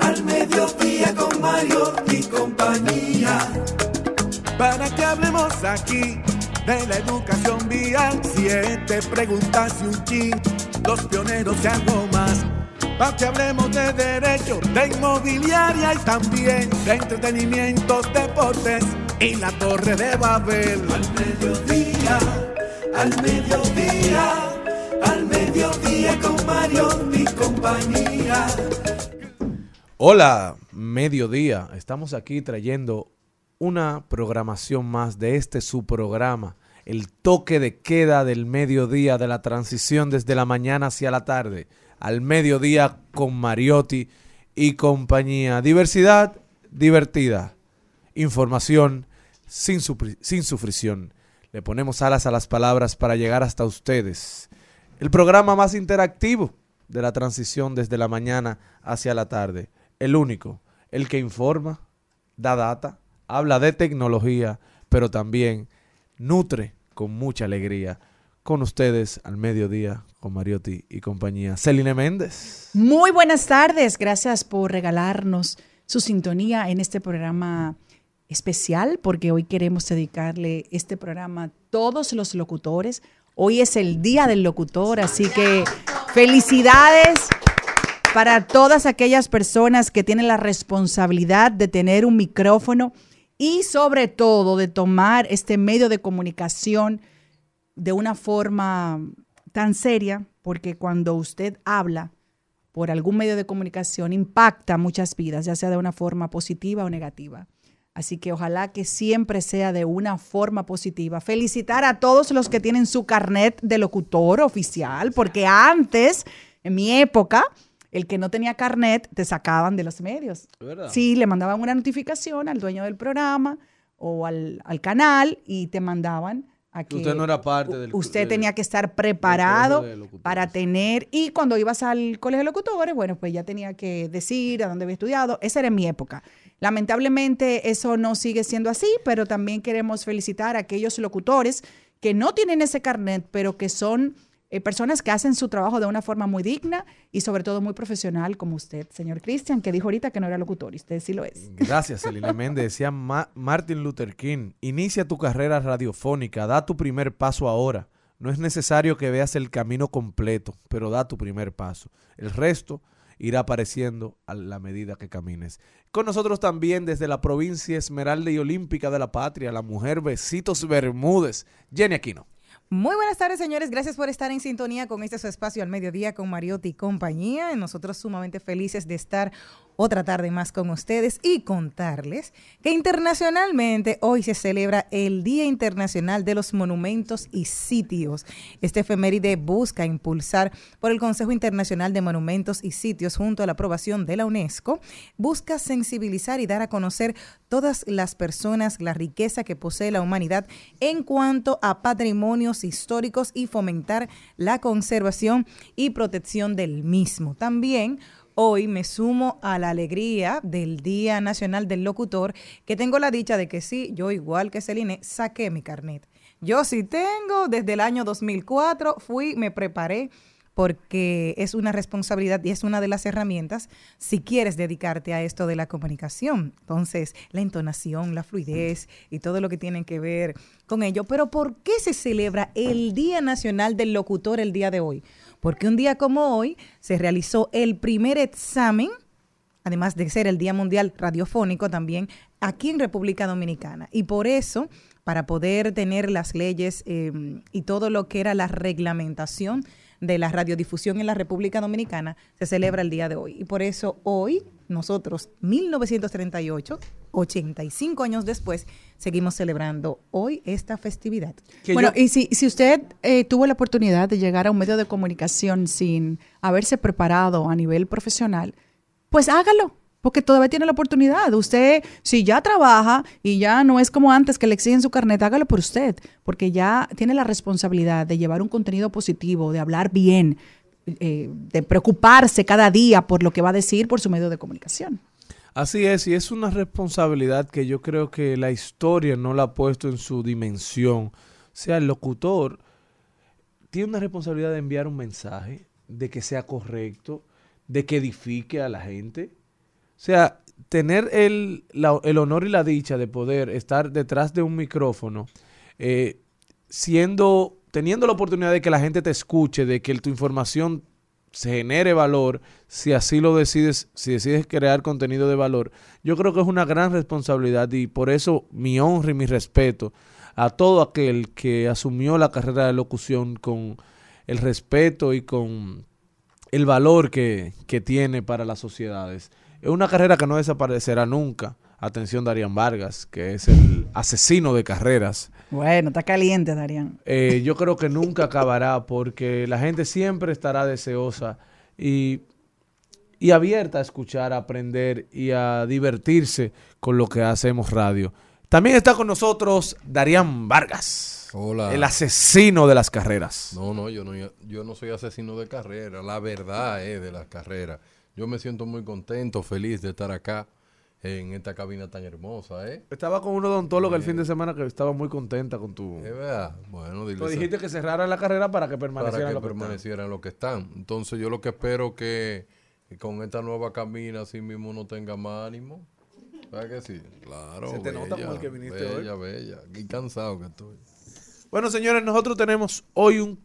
Al mediodía con Mario y compañía para que hablemos aquí de la educación vial. Siete preguntas y un chin, los pioneros y algo más. Para que hablemos de derecho, de inmobiliaria y también de entretenimiento, deportes y la torre de Babel. Al mediodía, al mediodía, mediodía con Mario compañía. Hola, mediodía. Estamos aquí trayendo una programación más de este su programa, el toque de queda del mediodía de la transición desde la mañana hacia la tarde, al mediodía con Mariotti y compañía. Diversidad divertida, información sin, sin sufrición. Le ponemos alas a las palabras para llegar hasta ustedes. El programa más interactivo de la transición desde la mañana hacia la tarde. El único, el que informa, da data, habla de tecnología, pero también nutre con mucha alegría. Con ustedes al mediodía, con Mariotti y compañía. Celine Méndez. Muy buenas tardes, gracias por regalarnos su sintonía en este programa especial, porque hoy queremos dedicarle este programa a todos los locutores. Hoy es el Día del Locutor, así que felicidades para todas aquellas personas que tienen la responsabilidad de tener un micrófono y sobre todo de tomar este medio de comunicación de una forma tan seria, porque cuando usted habla por algún medio de comunicación impacta muchas vidas, ya sea de una forma positiva o negativa. Así que ojalá que siempre sea de una forma positiva. Felicitar a todos los que tienen su carnet de locutor oficial, porque antes, en mi época, el que no tenía carnet te sacaban de los medios. ¿Verdad? Sí, le mandaban una notificación al dueño del programa o al, al canal y te mandaban a que Usted no era parte del- usted de- tenía que estar preparado para tener y cuando ibas al colegio de locutores, bueno, pues ya tenía que decir a dónde había estudiado. Esa era mi época. Lamentablemente eso no sigue siendo así, pero también queremos felicitar a aquellos locutores que no tienen ese carnet, pero que son eh, personas que hacen su trabajo de una forma muy digna y sobre todo muy profesional, como usted, señor Cristian, que dijo ahorita que no era locutor y usted sí lo es. Gracias, Celine Méndez. Decía Ma- Martin Luther King, inicia tu carrera radiofónica, da tu primer paso ahora. No es necesario que veas el camino completo, pero da tu primer paso. El resto irá apareciendo a la medida que camines. Con nosotros también desde la provincia Esmeralda y Olímpica de la Patria, la mujer Besitos Bermúdez, Jenny Aquino. Muy buenas tardes, señores. Gracias por estar en sintonía con este su espacio al mediodía con Mariotti y compañía. Nosotros sumamente felices de estar otra tarde más con ustedes y contarles que internacionalmente hoy se celebra el Día Internacional de los Monumentos y Sitios. Este efeméride busca impulsar por el Consejo Internacional de Monumentos y Sitios junto a la aprobación de la UNESCO, busca sensibilizar y dar a conocer todas las personas la riqueza que posee la humanidad en cuanto a patrimonios históricos y fomentar la conservación y protección del mismo. También hoy me sumo a la alegría del Día Nacional del Locutor, que tengo la dicha de que sí, yo igual que Celine, saqué mi carnet. Yo sí tengo, desde el año 2004 fui, me preparé porque es una responsabilidad y es una de las herramientas si quieres dedicarte a esto de la comunicación. Entonces, la entonación, la fluidez y todo lo que tiene que ver con ello. Pero ¿por qué se celebra el Día Nacional del Locutor el día de hoy? Porque un día como hoy se realizó el primer examen además de ser el Día Mundial Radiofónico también aquí en República Dominicana. Y por eso, para poder tener las leyes eh, y todo lo que era la reglamentación de la radiodifusión en la República Dominicana se celebra el día de hoy. Y por eso hoy nosotros, 1938, 85 años después, seguimos celebrando hoy esta festividad. bueno, y si, si usted eh, tuvo la oportunidad de llegar a un medio de comunicación sin haberse preparado a nivel profesional, pues hágalo porque todavía tiene la oportunidad. Usted, si ya trabaja y ya no es como antes que le exigen su carnet, hágalo por usted, porque ya tiene la responsabilidad de llevar un contenido positivo, de hablar bien, eh, de preocuparse cada día por lo que va a decir por su medio de comunicación. Así es, y es una responsabilidad que yo creo que la historia no la ha puesto en su dimensión. O sea, el locutor tiene una responsabilidad de enviar un mensaje, de que sea correcto, de que edifique a la gente o sea, tener el, el honor y la dicha de poder estar detrás de un micrófono, eh, siendo, teniendo la oportunidad de que la gente te escuche, de que tu información se genere valor, si así lo decides, si decides crear contenido de valor, yo creo que es una gran responsabilidad y por eso mi honra y mi respeto a todo aquel que asumió la carrera de locución con el respeto y con el valor que, que tiene para las sociedades. Es una carrera que no desaparecerá nunca. Atención, Darían Vargas, que es el asesino de carreras. Bueno, está caliente, Darían. Eh, yo creo que nunca acabará porque la gente siempre estará deseosa y, y abierta a escuchar, a aprender y a divertirse con lo que hacemos radio. También está con nosotros Darían Vargas. Hola. El asesino de las carreras. No, no, yo no, yo no soy asesino de carrera. La verdad es de las carreras. Yo me siento muy contento, feliz de estar acá en esta cabina tan hermosa, ¿eh? Estaba con un odontólogo el fin de semana que estaba muy contenta con tu... Es verdad. Bueno, dile dijiste que cerraran la carrera para que permanecieran, para que permanecieran lo que están. Entonces yo lo que espero que, que con esta nueva cabina así mismo no tenga más ánimo. ¿Verdad que sí? Claro. Se te nota como el que viniste bella, hoy. Bella, bella. cansado que estoy. Bueno, señores, nosotros tenemos hoy un,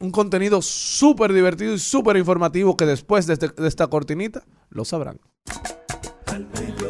un contenido súper divertido y súper informativo que después de, este, de, esta cortinita lo sabrán. Al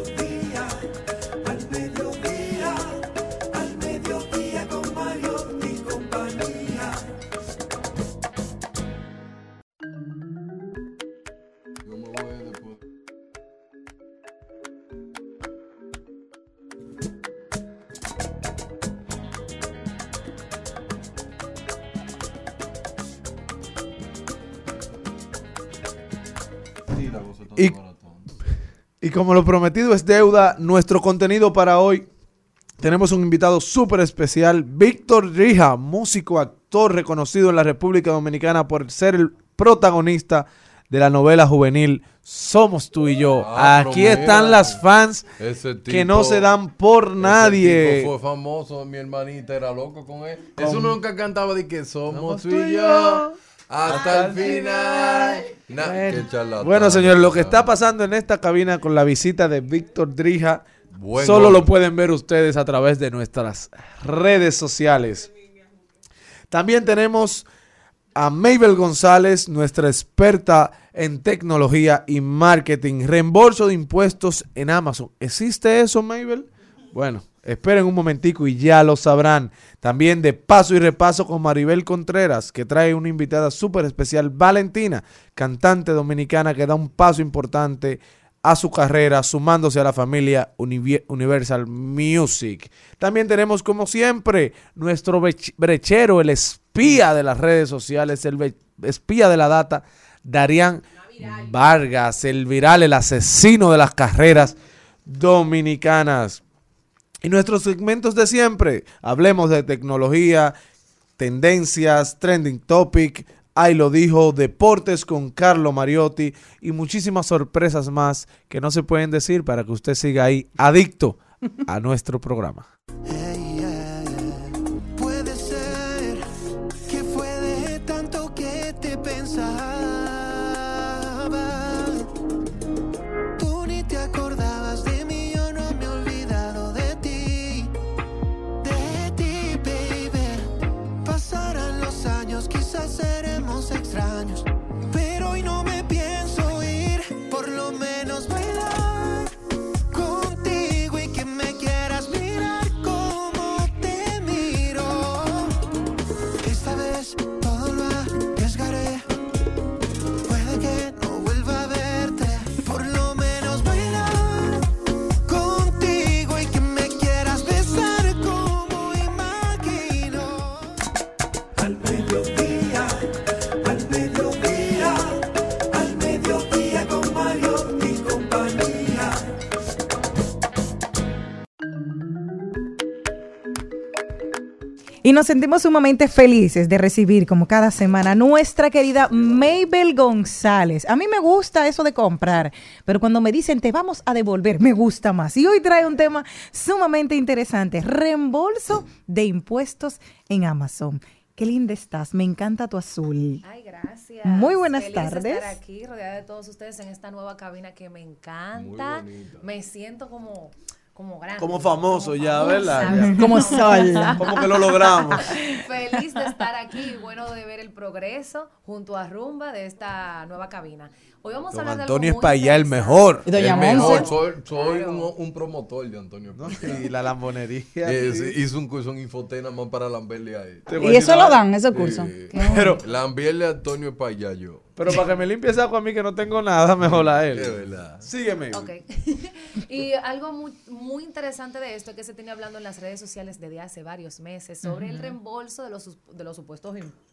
como lo prometido es deuda, nuestro contenido para hoy tenemos un invitado súper especial, Víctor Rija, músico, actor reconocido en la República Dominicana por ser el protagonista de la novela juvenil Somos tú y yo. Ah, Aquí están las fans que no se dan por nadie. tipo fue famoso, mi hermanita era loco con él. Eso nunca cantaba de que somos, Somos tú y y yo. yo. Hasta el final. Na- Bueno. qué. Bueno, señores, lo que está pasando en esta cabina con la visita de Víctor Drija, solo lo pueden ver ustedes a través de nuestras redes sociales. También tenemos a Mabel González, nuestra experta en tecnología y marketing. Reembolso de impuestos en Amazon. ¿Existe eso, Mabel? Bueno, esperen un momentico y ya lo sabrán. También de paso y repaso con Maribel Contreras, que trae una invitada súper especial, Valentina, cantante dominicana que da un paso importante a su carrera, sumándose a la familia Universal Music. También tenemos, como siempre, nuestro brechero, el espía de las redes sociales, el espía de la data, Darían Vargas, el viral, el asesino de las carreras dominicanas. Y nuestros segmentos de siempre, hablemos de tecnología, tendencias, trending topic, ahí lo dijo, deportes con Carlo Mariotti y muchísimas sorpresas más que no se pueden decir para que usted siga ahí adicto a nuestro programa. Nos sentimos sumamente felices de recibir, como cada semana, nuestra querida Mabel González. A mí me gusta eso de comprar, pero cuando me dicen te vamos a devolver, me gusta más. Y hoy trae un tema sumamente interesante, reembolso de impuestos en Amazon. Qué linda estás, me encanta tu azul. Ay, gracias. Muy buenas Feliz de tardes. estar aquí rodeada de todos ustedes en esta nueva cabina que me encanta. Muy. Me siento como, como grande. Como famoso ya, famosa, ¿verdad? Como sol. Como que lo logramos. Feliz de estar aquí y bueno de ver el progreso junto a Rumba de esta nueva cabina. Hoy vamos a Don hablar de algo Antonio muy Espaillá, el mejor. Y doña El mejor, soy, un, un promotor de Antonio. ¿no? Pérez. Y la lambonería. Eh, sí. sí, hizo un curso en Infotena más para lamberle a él. A Y eso lo dan, ese curso. Eh, Pero- lamberle a Antonio Espaillá yo. Pero para que me limpie esa agua a mí que no tengo nada, mejor a él. Es verdad. Sígueme. Ok. y algo muy, muy interesante de esto es que se tiene hablando en las redes sociales desde hace varios meses sobre el reembolso de los, sus- de los supuestos impuestos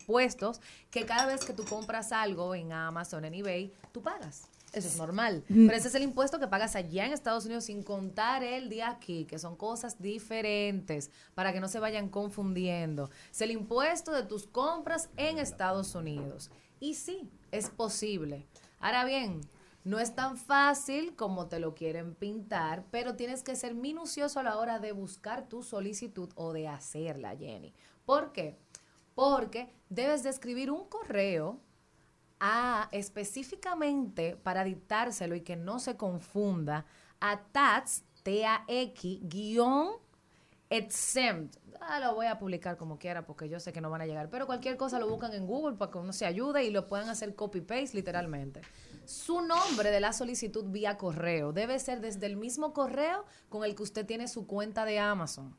que cada vez que tú compras algo en Amazon, en eBay, tú pagas. Eso es normal. Pero ese es el impuesto que pagas allá en Estados Unidos sin contar el de aquí, que son cosas diferentes para que no se vayan confundiendo. Es el impuesto de tus compras en Estados Unidos. Y sí, es posible. Ahora bien, no es tan fácil como te lo quieren pintar, pero tienes que ser minucioso a la hora de buscar tu solicitud o de hacerla, Jenny. ¿Por qué? Porque debes de escribir un correo a específicamente para dictárselo y que no se confunda a TAX, T-A-X, guion exempt. Ah, lo voy a publicar como quiera porque yo sé que no van a llegar. Pero cualquier cosa lo buscan en Google para que uno se ayude y lo puedan hacer copy-paste literalmente. Su nombre de la solicitud vía correo debe ser desde el mismo correo con el que usted tiene su cuenta de Amazon.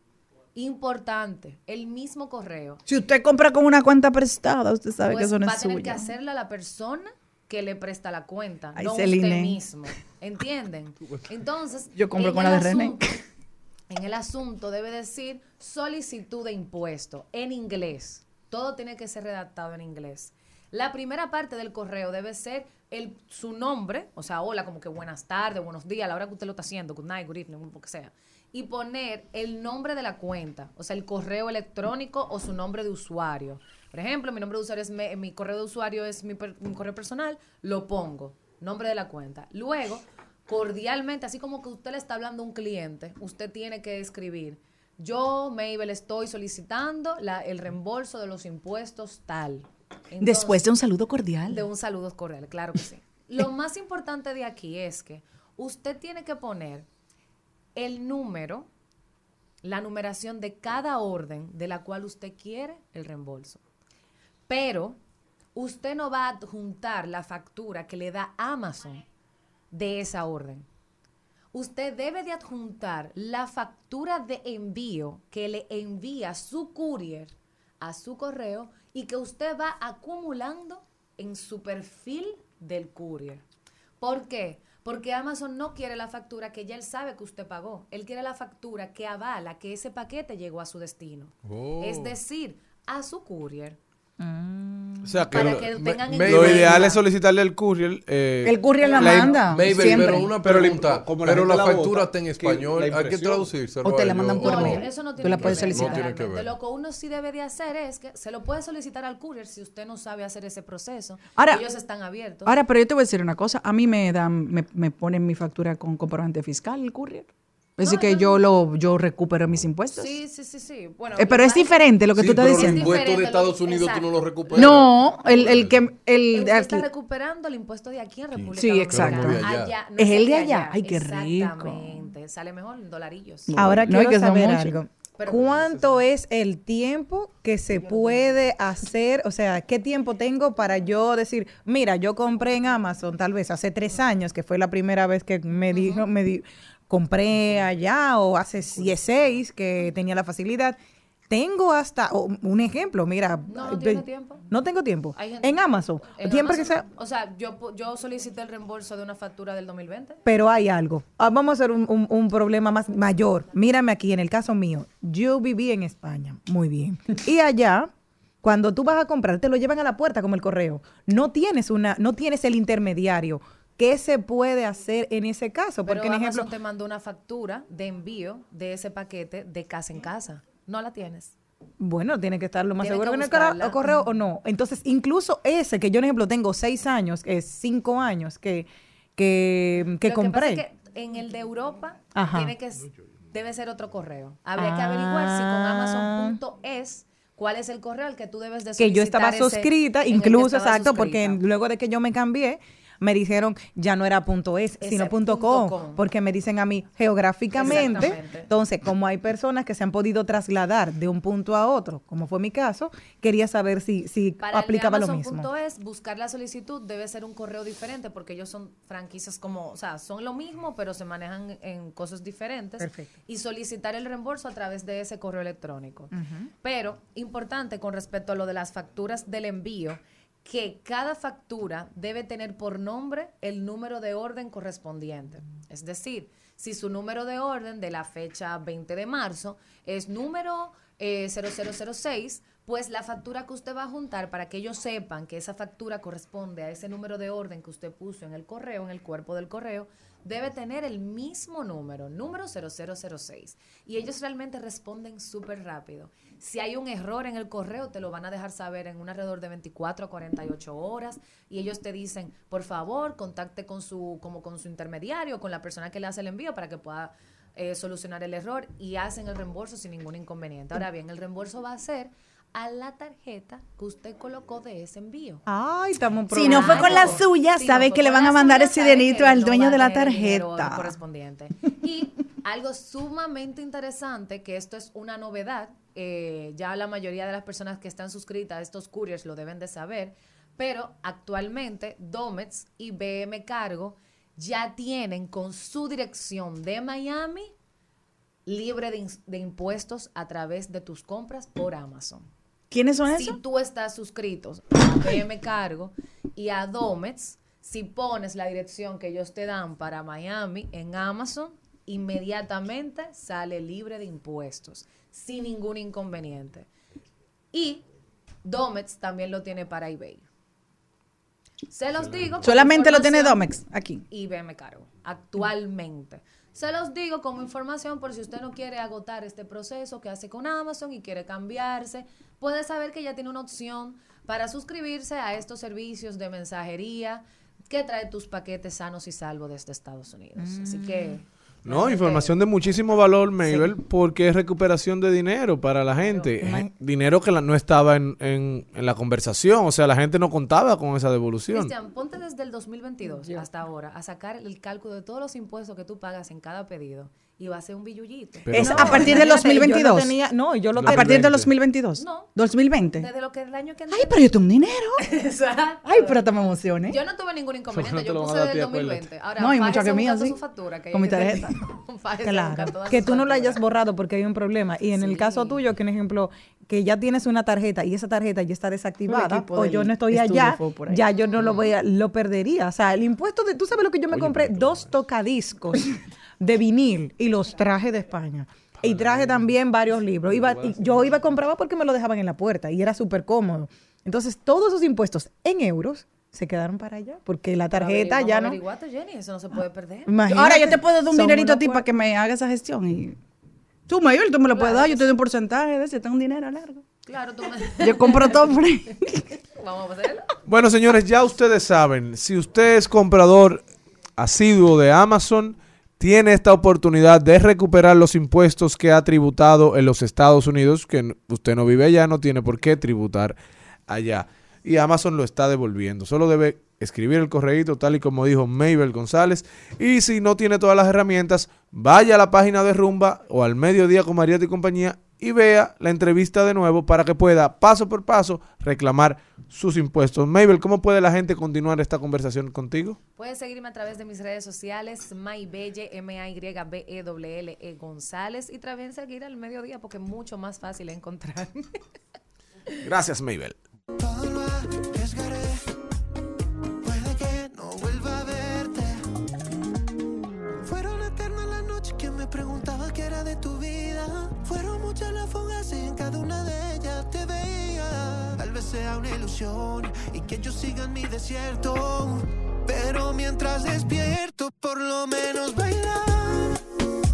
Importante, el mismo correo. Si usted compra con una cuenta prestada, usted sabe que Pues eso no va es a tener que suyo. hacerle a la persona que le presta la cuenta, Ay, no Celine. usted mismo. ¿Entienden? Entonces, Yo compro en con la de René. En el asunto debe decir solicitud de impuesto en inglés. Todo tiene que ser redactado en inglés. La primera parte del correo debe ser el, su nombre, o sea, hola, como que buenas tardes, buenos días, a la hora que usted lo está haciendo, good night, good evening, lo que sea. Y poner el nombre de la cuenta, o sea, el correo electrónico o su nombre de usuario. Por ejemplo, mi nombre de usuario es, me- mi correo de usuario es mi, per- mi correo personal, lo pongo, nombre de la cuenta. Luego, cordialmente, así como que usted le está hablando a un cliente, usted tiene que escribir, yo, Mabel, estoy solicitando la- el reembolso de los impuestos tal. Después de un saludo cordial. de un saludo cordial, claro que sí. Lo más importante de aquí es que usted tiene que poner el número, la numeración de cada orden de la cual usted quiere el reembolso. Pero usted no va a adjuntar la factura que le da Amazon de esa orden. Usted debe de adjuntar la factura de envío que le envía su courier a su correo y que usted va acumulando en su perfil del courier. ¿Por qué? Porque Amazon no quiere la factura que ya él sabe que usted pagó. Él quiere la factura que avala que ese paquete llegó a su destino. Oh. Es decir, a su courier. O sea, que Para lo, que me- tengan en me- lo ideal es solicitarle al courier. eh, El courier la la- manda. Maybe, siempre. pero una Pero la- pregunta. la pero la la factura bota, está en español. la Hay que traducírselo. O te la mandan por No, mail. eso no Tú tiene la que puedes ver, solicitar. No tiene que realmente. ver. Lo que uno sí debe de hacer es que se lo puede solicitar al courier si usted no sabe hacer ese proceso. Ahora- Ellos están abiertos. Ahora, pero yo te voy a decir una cosa. A mí me dan, me, me ponen mi factura con comprobante fiscal, el courier. Es decir, No, que yo- yo lo yo recupero mis impuestos. sí, sí, sí, sí. Bueno, Eh, pero lo es diferente lo que Sí, tú estás diciendo. los impuestos de lo- Estados Unidos tú no los exacto. recuperas. No, el, el que el de está recuperando el impuesto de aquí en República Sí, Dominicana. exacto. Allá. no Es el de allá. Ay, qué rico. Exactamente. Sale mejor en dolarillos. Ahora quiero que saber algo. Pero- ¿Cuánto es el tiempo que se puede hacer? O sea, ¿qué tiempo tengo para yo decir, mira, yo compré en Amazon tal vez hace tres años, que fue la primera vez que me dijo, me di- compré allá, o hace sie- seis que tenía la facilidad. Tengo hasta, un ejemplo, mira. No, no eh, tiene tiempo. No tengo tiempo. En Amazon. En que sea, O sea, yo, yo solicité el reembolso de una factura del 2020. pero hay algo. Ah, vamos a hacer un, un- un problema más mayor. Mírame aquí, en el caso mío, yo viví en España, muy bien. Y allá, cuando tú vas a comprar, te lo llevan a la puerta como el correo. No tienes una, no tienes el intermediario. ¿Qué se puede hacer en ese caso? Pero Porque, en Amazon ejemplo, te mandó una factura de envío de ese paquete de casa en casa. No la tienes. bueno, tiene que estar lo más Tiene seguro que en el correo o no. Entonces, incluso ese, que yo, por ejemplo, tengo seis años, es cinco años, que, que, que Lo compré. Que pasa es que en el de Europa Ajá. tiene que debe ser otro correo. Habría que averiguar si con Ah. Amazon.es cuál es el correo al que tú debes de que yo solicitar estaba suscrita, en incluso, estaba exacto, porque luego de que yo me cambié, me dijeron ya no era punto .es, sino punto punto .com, com. porque me dicen a mí geográficamente. Entonces, como hay personas que se han podido trasladar de un punto a otro, como fue mi caso, quería saber si, si Para aplicaba el lo mismo. Amazon.es, buscar la solicitud debe ser un correo diferente porque ellos son franquicias como, o sea, son lo mismo, pero se manejan en cosas diferentes. Perfecto. Y solicitar el reembolso a través de ese correo electrónico. Pero, importante con respecto a lo de las facturas del envío, que cada factura debe tener por nombre el número de orden correspondiente. Es decir, si su número de orden de la fecha 20 de marzo es número eh, 0006, pues la factura que usted va a juntar para que ellos sepan que esa factura corresponde a ese número de orden que usted puso en el correo, en el cuerpo del correo, debe tener el mismo número, número 0006. Y ellos realmente responden súper rápido. Si hay un error en el correo, te lo van a dejar saber en un alrededor de 24 a 48 horas y ellos te dicen, por favor, contacte con su, como con su intermediario, con la persona que le hace el envío para que pueda eh, solucionar el error y hacen el reembolso sin ningún inconveniente. Ahora bien, el reembolso va a ser a la tarjeta que usted colocó de ese envío. Ay, estamos Si no fue con la suya, Si sabe no que le van a mandar suya, ese dinerito al no dueño de la tarjeta. correspondiente. Y algo sumamente interesante, que esto es una novedad, eh, ya la mayoría de las personas que están suscritas a estos couriers lo deben de saber, pero actualmente Domets y BM Cargo ya tienen con su dirección de Miami libre de impuestos a través de tus compras por Amazon. ¿Quiénes son Si esos? tú estás suscritos a BM Cargo y a Domets, si pones la dirección que ellos te dan para Miami en Amazon, inmediatamente sale libre de impuestos, sin ningún inconveniente. Y Domets también lo tiene para eBay. Se los digo. Solamente lo tiene Domex aquí. y BM Cargo, actualmente. Se los digo como información por si usted no quiere agotar este proceso que hace con Amazon y quiere cambiarse, puede saber que ya tiene una opción para suscribirse a estos servicios de mensajería que trae tus paquetes sanos y salvos desde Estados Unidos. Así que... No, información de muchísimo valor, Mabel, porque es recuperación de dinero para la gente. Dinero que la- no estaba en, en- en la conversación, o sea, la gente no contaba con esa devolución. Cristian, ponte desde el 2022 hasta ahora a sacar el cálculo de todos los impuestos que tú pagas en cada pedido y va a ser un billullito. Pero- Es No, a partir del Imagínate, yo 2022. No, tenía, no, yo lo a partir del 2020. 2022. No. 2020. Desde lo que el año que Ay, pero yo tengo un dinero. Exacto. Ay, pero hasta me emocioné. Yo no tuve ningún inconveniente, No te yo puse del ti, 2020. Ahora, No, y mucha que mía, sí. su factura, que Con mi tarjeta. Claro, que tú no lo hayas borrado porque hay un problema. Y en el caso tuyo, que en ejemplo, que ya tienes una tarjeta y esa tarjeta ya está desactivada o yo no estoy allá, ya yo no lo voy a, lo perdería. O sea, el impuesto de, tú sabes lo que yo me compré, dos tocadiscos de vinil y los traje de España. Y traje también varios libros. Iba, y yo iba a compraba porque me lo dejaban en la puerta y era súper cómodo. Entonces, todos esos impuestos en euros se quedaron para allá porque la tarjeta ya no. Jenny, eso no se puede perder. Imagínate, Ahora yo te puedo dar un dinerito a ti para que me haga esa gestión. Y tú, Mayor, tú me lo puedes dar. Yo te doy un porcentaje de ese. Tengo un dinero largo. Claro, tú me... Yo compro todo. Vamos a hacerlo. Bueno, señores, ya ustedes saben, si usted es comprador asiduo de Amazon, tiene esta oportunidad de recuperar los impuestos que ha tributado en los Estados Unidos, que usted no vive allá, no tiene por qué tributar allá. Y Amazon lo está devolviendo. Solo debe escribir el correíto tal y como dijo Mabel González. Y si no tiene todas las herramientas, vaya a la página de Rumba o al mediodía con Marieta y compañía y vea la entrevista de nuevo para que pueda paso por paso reclamar sus impuestos. Mabel, ¿cómo puede la gente continuar esta conversación contigo? Puedes seguirme a través de mis redes sociales, Maybelle, M-A-Y-B-E-W-L-E E González, y también seguir al mediodía porque es mucho más fácil encontrarme. Gracias, Mabel. Sea una ilusión y que yo siga en mi desierto. Pero mientras despierto, por lo menos bailar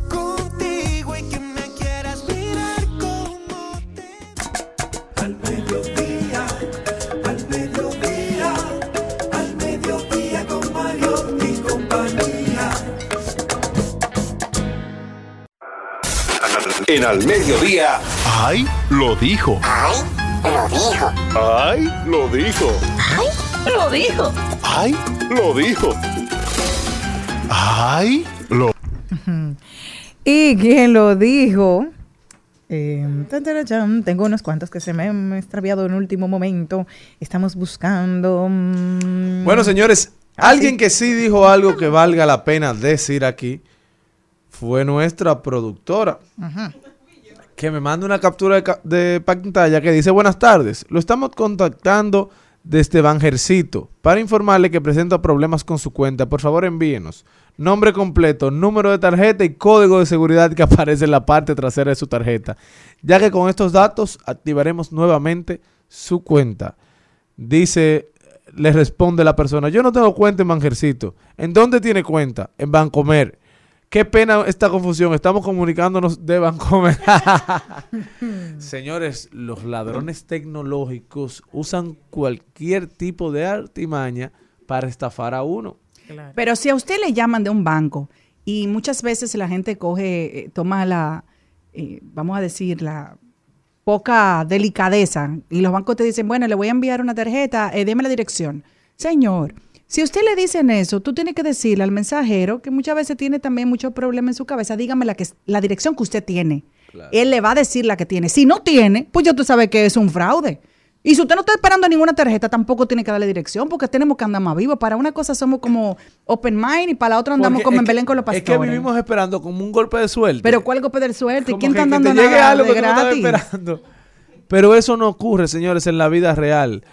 contigo y que me quieras mirar como te al mediodía, al mediodía, al mediodía con Mario y compañía. En al mediodía. ¡Ay! Lo dijo. ¡Ay! Lo dijo. ¡Ay! Lo dijo. ¡Ay! Lo dijo. ¡Ay! Lo dijo. ¡Ay! Lo Y quien lo dijo. eh, tan, tengo unos cuantos que se me han extraviado en último momento. Estamos buscando. mm, Bueno, señores, Ah, alguien sí. que sí dijo algo que valga la pena decir aquí fue nuestra productora, que me manda una captura de, ca- de pantalla que dice, buenas tardes, lo estamos contactando desde Banjercito para informarle que presenta problemas con su cuenta. Por favor, envíenos nombre completo, número de tarjeta y código de seguridad que aparece en la parte trasera de su tarjeta, ya que con estos datos activaremos nuevamente su cuenta. Dice, le responde la persona, yo no tengo cuenta en Banjercito. ¿En dónde tiene cuenta? En Bancomer. Qué pena esta confusión. Estamos comunicándonos de Bancomer. Señores, los ladrones tecnológicos usan cualquier tipo de artimaña para estafar a uno. Pero si a usted le llaman de un banco y muchas veces la gente coge, eh, toma la, eh, vamos a decir, la poca delicadeza y los bancos te dicen, bueno, le voy a enviar una tarjeta, eh, deme la dirección. Señor, si usted le dicen eso, tú tienes que decirle al mensajero que muchas veces tiene también muchos problemas en su cabeza, dígame la, que, la dirección que usted tiene. Él le va a decir la que tiene. Si no tiene, pues ya tú sabes que es un fraude. Y si usted no está esperando ninguna tarjeta, tampoco tiene que darle dirección, porque tenemos que andar más vivos. Para una cosa somos como open mind y para la otra andamos Porque como es en que- Belén con los Es pastores. que vivimos esperando como un golpe de suerte. Pero ¿cuál golpe de suerte? Como ¿Quién que- está que dando te llegue nada algo de que no gratis? esperando. Pero eso no ocurre, señores, en la vida real.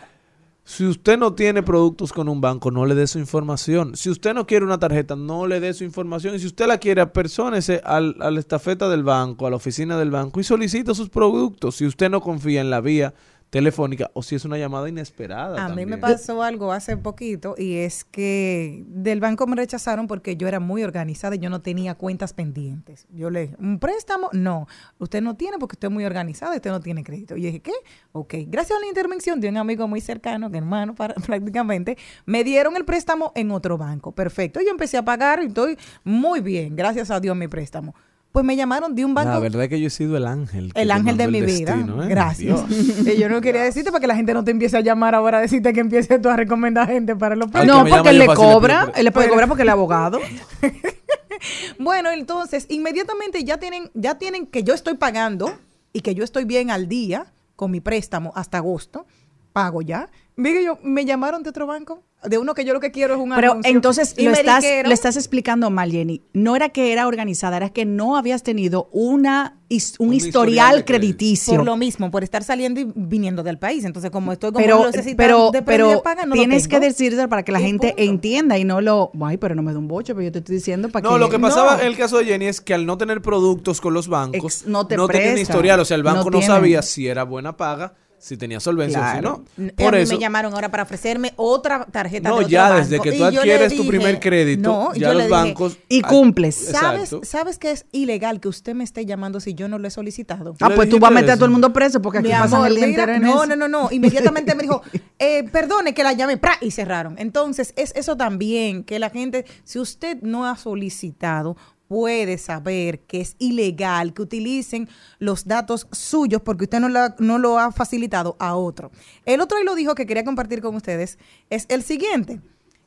Si usted no tiene productos con un banco, no le dé su información. Si usted no quiere una tarjeta, no le dé su información. Y si usted la quiere, apersónese al, a la estafeta del banco, a la oficina del banco y solicita sus productos. Si usted no confía en la vía telefónica o si es una llamada inesperada. A mí me también. pasó algo hace poquito y es que del banco me rechazaron porque yo era muy organizada y yo no tenía cuentas pendientes. Yo le dije, ¿un préstamo? No, usted no tiene porque usted es muy organizada y usted no tiene crédito. Y yo dije, ¿qué? Ok, gracias a la intervención de un amigo muy cercano, que hermano para- prácticamente, me dieron el préstamo en otro banco. Perfecto, yo empecé a pagar y estoy muy bien, gracias a Dios mi préstamo. Pues me llamaron de un banco La verdad es que yo he sido el ángel. el ángel de mi vida. ¿eh? Gracias. Dios. Y yo no quería decirte para que la gente no te empiece a llamar ahora a decirte que empiece tú a recomendar gente para los No, porque él le cobra, él le puede cobrar porque él es abogado. Bueno, entonces, inmediatamente ya tienen, ya tienen que yo estoy pagando y que yo estoy bien al día con mi préstamo hasta agosto. Pago ya. Mire, yo, me llamaron de otro banco de uno que yo lo que quiero es un Pero anuncio. entonces Y lo me estás, lo estás explicando mal, Jenny. No era que era organizada, era que no habías tenido una, un, Un historial, historial crediticio. por lo mismo, por estar saliendo y viniendo del país. Entonces, como estoy como pero, pero, de pero paga, no tienes que decirlo para que la gente punto. entienda y no lo, ay, pero no me da un bocho, pero yo te estoy diciendo para No, que lo que pasaba No. en el caso de Jenny es que al no tener productos con los bancos, Ex- no te presta. historial. O sea, el banco No no, sabía si era buena paga, si tenía solvencia Claro. o si no. Por a mí eso, me llamaron ahora para ofrecerme otra tarjeta No, de otro ya banco. desde que tú adquieres tu dije- primer crédito, no, y ya los dije, bancos... Y Ah, cumples. ¿Sabes, Exacto. ¿Sabes que es ilegal que usted me esté llamando si yo no lo he solicitado? Ah, le pues tú vas a meter a todo el mundo preso porque aquí Mi pasan amor, el día mira, entero en no, eso. no, no, no. Inmediatamente me dijo, eh, perdone que la llamé, ¡pra! y cerraron. Entonces, es eso también, que la gente, si usted no ha solicitado, puede saber que es ilegal que utilicen los datos suyos porque usted no, la- no lo ha facilitado a otro. El otro y lo dijo que quería compartir con ustedes es el siguiente.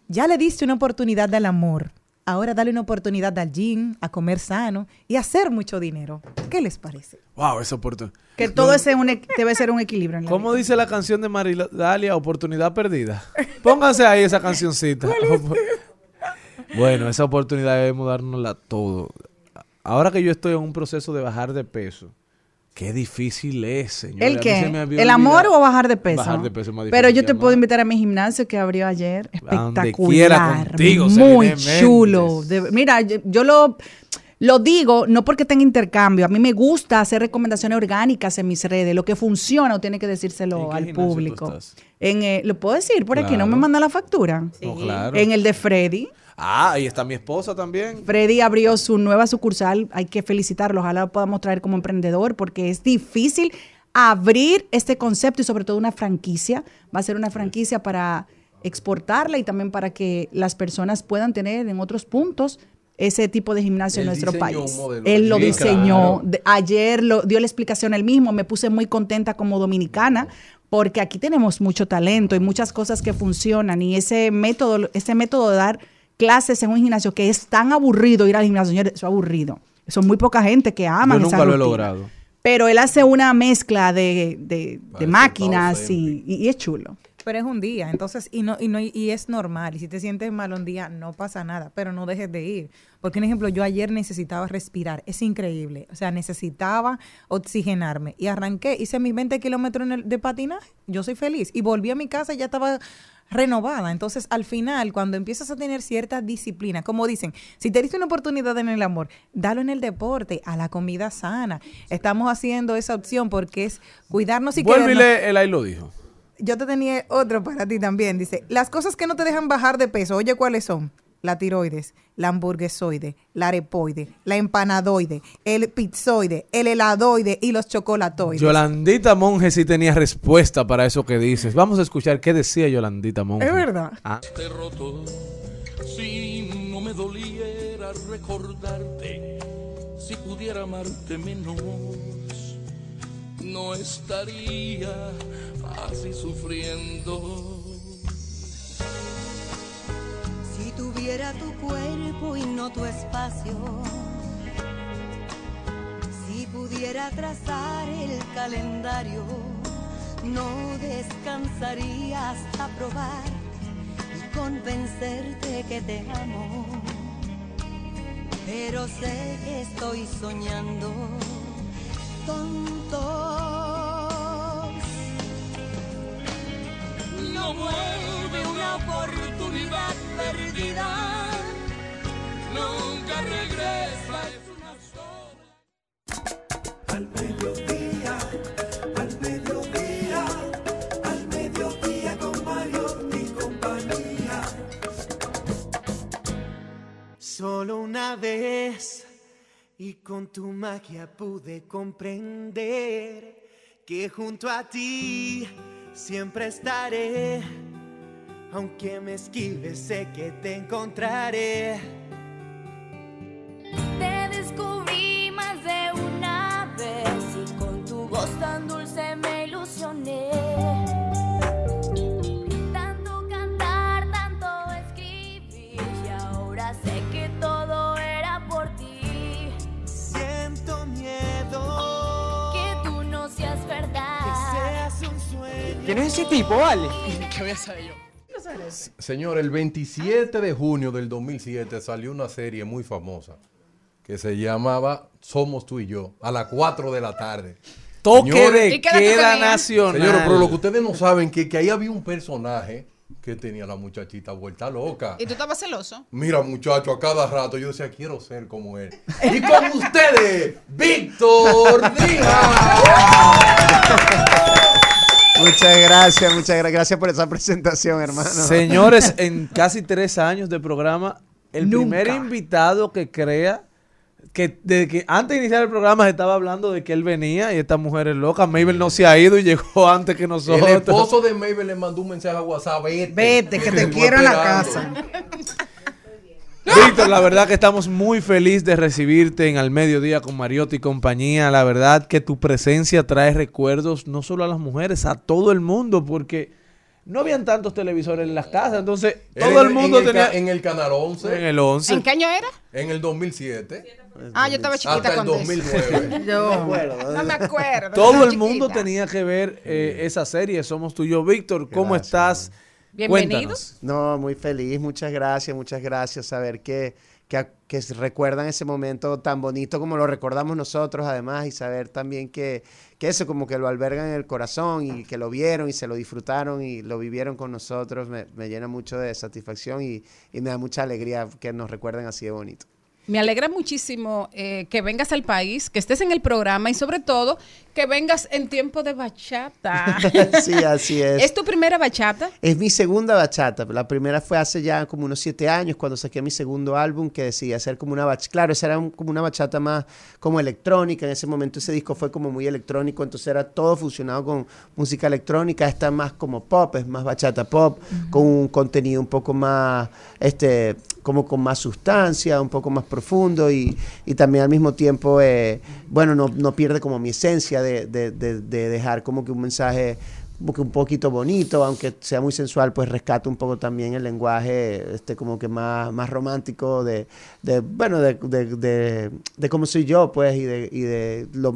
Ya le diste una oportunidad al amor. Ahora dale una oportunidad al gym, a comer sano y a hacer mucho dinero. ¿Qué les parece? Wow, esa oportunidad. Que todo ese un debe ser un equilibrio. En la ¿Cómo vida. dice la canción de Maridalia? Oportunidad perdida. Pónganse ahí esa cancioncita. Bueno, esa oportunidad debemos dárnosla todo. Ahora que yo estoy en un proceso de bajar de peso, qué difícil es, señor. ¿El qué? ¿El amor o bajar de peso? Bajar de peso es más Pero difícil yo que te puedo invitar a mi gimnasio que abrió ayer. Espectacular. contigo, muy chulo. De- mira, yo, yo lo, lo digo no porque tenga intercambio. A mí me gusta hacer recomendaciones orgánicas en mis redes. Lo que funciona o tiene que ¿En decírselo al tú público. estás? En, eh, lo puedo decir por aquí, no me manda la factura. No, claro. En el de Freddy. Ah, ahí está mi esposa también. Freddy abrió su nueva sucursal, hay que felicitarlo, ojalá lo podamos traer como emprendedor porque es difícil abrir este concepto y sobre todo una franquicia. Va a ser una franquicia para exportarla y también para que las personas puedan tener en otros puntos ese tipo de gimnasio Él en nuestro país. Él lo Sí, diseñó, claro. ayer lo, dio la explicación él mismo, me puse muy contenta como dominicana porque aquí tenemos mucho talento y muchas cosas que funcionan y ese método, ese método de dar clases en un gimnasio que es tan aburrido ir al gimnasio, señores, eso es aburrido. Son muy poca gente que aman Yo esa nunca lo he rutina. logrado. Pero él hace una mezcla de, de- de Parece máquinas y- y es chulo. Pero es un día, entonces, y no, y no, y es normal. Y si te sientes mal un día, no pasa nada, pero no dejes de ir. Porque, por ejemplo, yo ayer necesitaba respirar, es increíble. O sea, necesitaba oxigenarme. Y arranqué, hice mis 20 kilómetros el- de patinaje, yo soy feliz. Y volví a mi casa y ya estaba renovada. Entonces, al final, cuando empiezas a tener cierta disciplina, como dicen, si te diste una oportunidad en el amor, dalo en el deporte, a la comida sana. Estamos haciendo esa opción porque es cuidarnos y Vuelve y querernos. lee, él ahí lo dijo. Yo te tenía otro para ti también. Dice, las cosas que no te dejan bajar de peso, oye, ¿cuáles son? La tiroides, la hamburguesoide, la arepoide, la empanadoide, el pizzoide, el heladoide y los chocolatoides. Yolandita Monge sí tenía respuesta para eso que dices. Vamos a escuchar qué decía Yolandita Monge. Es verdad. Ah, Te roto si no me doliera recordarte si pudiera amarte menos no estaría así sufriendo Si tuviera tu cuerpo y no tu espacio, si pudiera trazar el calendario, no descansaría hasta probar y convencerte que te amo. Pero sé que estoy soñando No vuelve una oportunidad perdida. nunca regresa es una sola Al mediodía, al mediodía, al mediodía con Mario y compañía. Solo una vez y con tu magia pude comprender que junto a ti siempre estaré. Aunque me esquives, sé que te encontraré. Te descubrí más de una vez y con tu voz tan dulce me ilusioné. ¿Quién es ese tipo, vale? ¿Qué voy a saber yo? Señor, el 27 de junio del 2007 salió una serie muy famosa que se llamaba Somos tú y yo, a las 4 de la tarde. Toque Señores, de ¿Y qué edad tú queda nacional. Señores, pero lo que ustedes no saben que, que ahí había un personaje que tenía la muchachita vuelta loca. ¿Y tú estabas celoso? Mira, muchacho, a cada rato yo decía, quiero ser como él. Y con ustedes, Víctor Díaz. Muchas gracias, muchas gra- gracias por esa presentación, hermano. Señores, en casi tres años de programa, el primer invitado que crea que desde que antes de iniciar el programa se estaba hablando de que él venía y esta mujer es loca. Mabel no se ha ido y llegó antes que nosotros. El esposo de Mabel le mandó un mensaje a WhatsApp. Vete, Vete, que te estoy quiero en la esperando". Víctor, la verdad que estamos muy felices de recibirte en Al Mediodía con Mariotti y compañía. La verdad que tu presencia trae recuerdos no solo a las mujeres, a todo el mundo, porque no habían tantos televisores en las casas, entonces todo en el mundo en el, tenía... en el canal 11. En el 11. ¿En qué año era? En el 2007. Ah, yo estaba chiquita Hasta el cuando eso. 2009. Yo no me acuerdo. Todo el mundo tenía que ver eh, esa serie, Somos tú y yo. Víctor, ¿cómo Gracias, estás? Cuéntanos. No, muy feliz, muchas gracias, muchas gracias. Saber que, que, recuerdan ese momento tan bonito como lo recordamos nosotros, además, y saber también que, que eso, como que lo albergan en el corazón y que lo vieron y se lo disfrutaron y lo vivieron con nosotros, me, me llena mucho de satisfacción y, y me da mucha alegría que nos recuerden así de bonito. Me alegra muchísimo eh, que vengas al país, que estés en el programa y sobre todo que vengas en tiempo de bachata. sí, así es. ¿Es tu primera bachata? Es mi segunda bachata. La primera fue hace ya como unos siete años cuando saqué mi segundo álbum que decidí hacer como una bachata. Claro, esa era un- como una bachata más como electrónica. En ese momento ese disco fue como muy electrónico, entonces era todo fusionado con música electrónica. Esta es más como pop, es más bachata pop, con un contenido un poco más, este, como con más sustancia, un poco más profundo y, y también al mismo tiempo, eh, bueno, no, no pierde como mi esencia de, de- de- de dejar como que un mensaje como que un poquito bonito, aunque sea muy sensual, pues rescata un poco también el lenguaje este como que más, más romántico de, bueno, de cómo soy yo, pues, y de, y de lo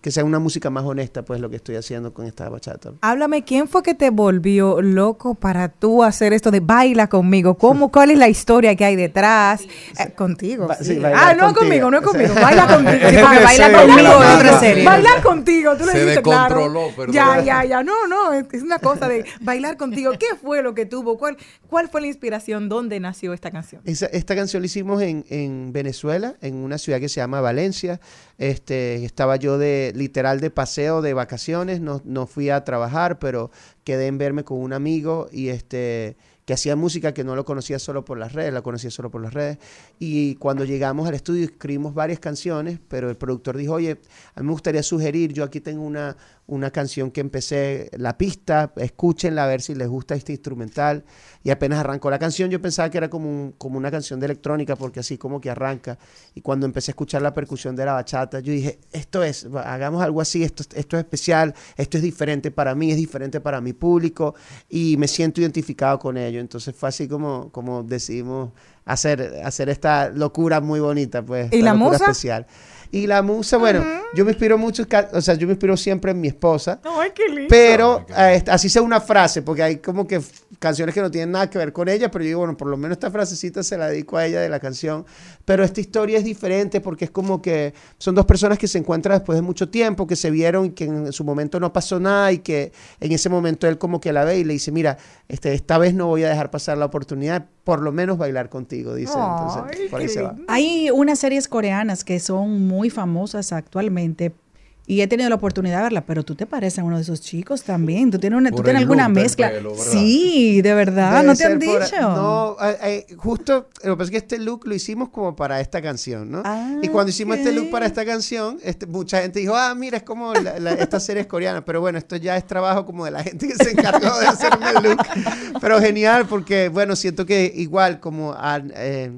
que sea una música más honesta, pues, lo que estoy haciendo con esta bachata. Háblame, ¿quién fue que te volvió loco para tú hacer esto de baila conmigo? ¿Cómo, ¿Cuál es la historia que hay detrás? Eh, contigo. Ba- sí, Ah, no contigo. conmigo, no conmigo. Baila bailar deseo conmigo otra serie. Bailar contigo, tú lo dijiste claro. perdón. Ya, ya, ya. No, no, es es una cosa de bailar contigo. ¿Qué fue lo que tuvo? ¿Cuál, cuál fue la inspiración? ¿Dónde nació esta canción? Esa- esta canción la hicimos en, en Venezuela, en una ciudad que se llama Valencia. Este, estaba yo de literal de paseo, de vacaciones, no, no fui a trabajar, pero quedé en verme con un amigo y este que hacía música que no lo conocía solo por las redes, la conocía solo por las redes. Y cuando llegamos al estudio escribimos varias canciones, pero el productor dijo, oye, a mí me gustaría sugerir, yo aquí tengo una, una canción que empecé, la pista, escúchenla a ver si les gusta este instrumental. Y apenas arrancó la canción, yo pensaba que era como, un- como una canción de electrónica, porque así como que arranca. Y cuando empecé a escuchar la percusión de la bachata, yo dije, esto es, hagamos algo así, esto, esto es especial, esto es diferente para mí, es diferente para mi público, y me siento identificado con ello. Entonces fue así como, como decidimos hacer, hacer esta locura muy bonita, pues. ¿Y esta la locura musa? especial. Y la musa, bueno, yo me inspiro mucho, o sea, yo me inspiro siempre en mi esposa. Ay, qué lindo. Pero eh, est- así sea una frase, porque hay como que canciones que no tienen nada que ver con ella, pero yo digo, bueno, por lo menos esta frasecita se la dedico a ella de la canción. Pero esta historia es diferente porque es como que son dos personas que se encuentran después de mucho tiempo, que se vieron y que en su momento no pasó nada y que en ese momento él como que la ve y le dice, mira, este, esta vez no voy a dejar pasar la oportunidad, por lo menos bailar contigo, dice. Entonces, por ahí se va. Hay unas series coreanas que son muy famosas actualmente y he tenido la oportunidad de verla, pero tú te pareces a uno de esos chicos también. Tú tienes, una, tú tienes alguna mezcla. pelo, sí, de verdad, Debe no te han por- dicho. No, eh, eh, justo, lo que pasa es que este look lo hicimos como para esta canción, ¿no? Ah, y cuando hicimos este look para esta canción, este, mucha gente dijo, ah, mira, es como la, la- esta serie es coreana, pero bueno, esto ya es trabajo como de la gente que se encargó de hacerme el look. Pero genial, porque bueno, siento que igual como ah, eh,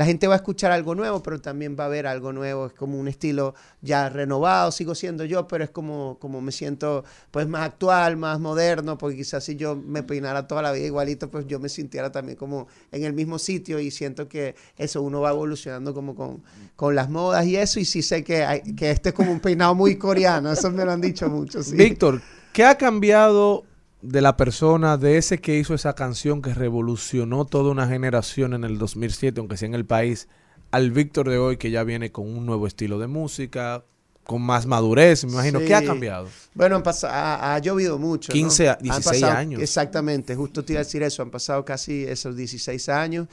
la gente va a escuchar algo nuevo, pero también va a ver algo nuevo. Es como un estilo ya renovado, sigo siendo yo, pero es como, como me siento pues más actual, más moderno, porque quizás si yo me peinara toda la vida igualito, pues yo me sintiera también como en el mismo sitio y siento que eso uno va evolucionando como con, con las modas y eso, y sí sé que, hay, que este es como un peinado muy coreano, eso me lo han dicho mucho. Sí. Víctor, ¿qué ha cambiado de la persona, de ese que hizo esa canción que revolucionó toda una generación en el 2007, aunque sea en el país, al Víctor de hoy que ya viene con un nuevo estilo de música, con más madurez, me imagino. ¿Qué ha cambiado? Bueno, han ha, ha llovido mucho. ¿no? 15 a Han 16 pasado- años. Exactamente, justo te iba a decir eso. Han pasado casi esos 16 años.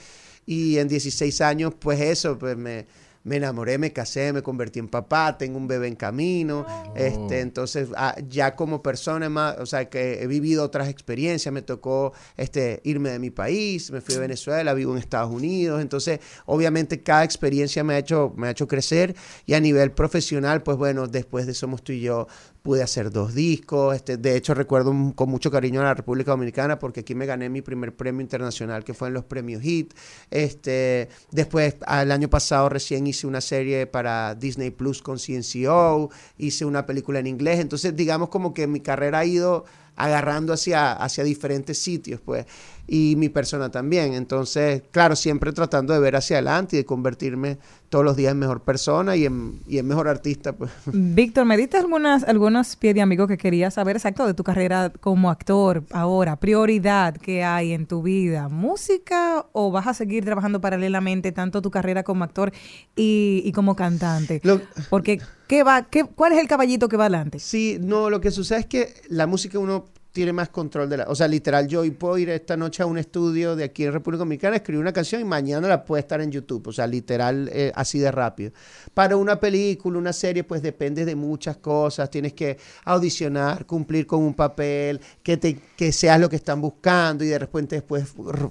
Y en 16 años, pues eso, pues me, me enamoré, me casé, me convertí en papá, tengo un bebé en camino. Este, entonces, ah, ya como persona más, o sea, que he vivido otras experiencias, me tocó este, irme de mi país, me fui a Venezuela, vivo en Estados Unidos. Entonces, obviamente, cada experiencia me ha hecho, me ha hecho crecer. Y a nivel profesional, pues bueno, después de Somos tú y yo, pude hacer dos discos. Este, de hecho, recuerdo con mucho cariño a la República Dominicana porque aquí me gané mi primer premio internacional que fue en los premios HIT. Este, después, el año pasado recién hice una serie para Disney Plus con CNCO, hice una película en inglés. Entonces, digamos como que mi carrera ha ido agarrando hacia, hacia diferentes sitios, pues, y mi persona también. Entonces, claro, siempre tratando de ver hacia adelante y de convertirme todos los días en mejor persona y en, y en mejor artista, pues. Víctor, ¿me diste algunas, algunos pies de amigo que quería saber exacto de tu carrera como actor ahora? Prioridad que hay en tu vida, música o vas a seguir trabajando paralelamente tanto tu carrera como actor y, y como cantante? Porque, ¿qué va, qué, ¿cuál es el caballito que va adelante? Sí, no, lo que sucede es que la música uno tiene más control de la... O sea, literal, yo hoy puedo ir esta noche a un estudio de aquí en República Dominicana, escribir una canción y mañana la puede estar en YouTube. O sea, literal, eh, así de rápido. Para una película, una serie, pues depende de muchas cosas. Tienes que audicionar, cumplir con un papel, que, te, que seas lo que están buscando y de repente después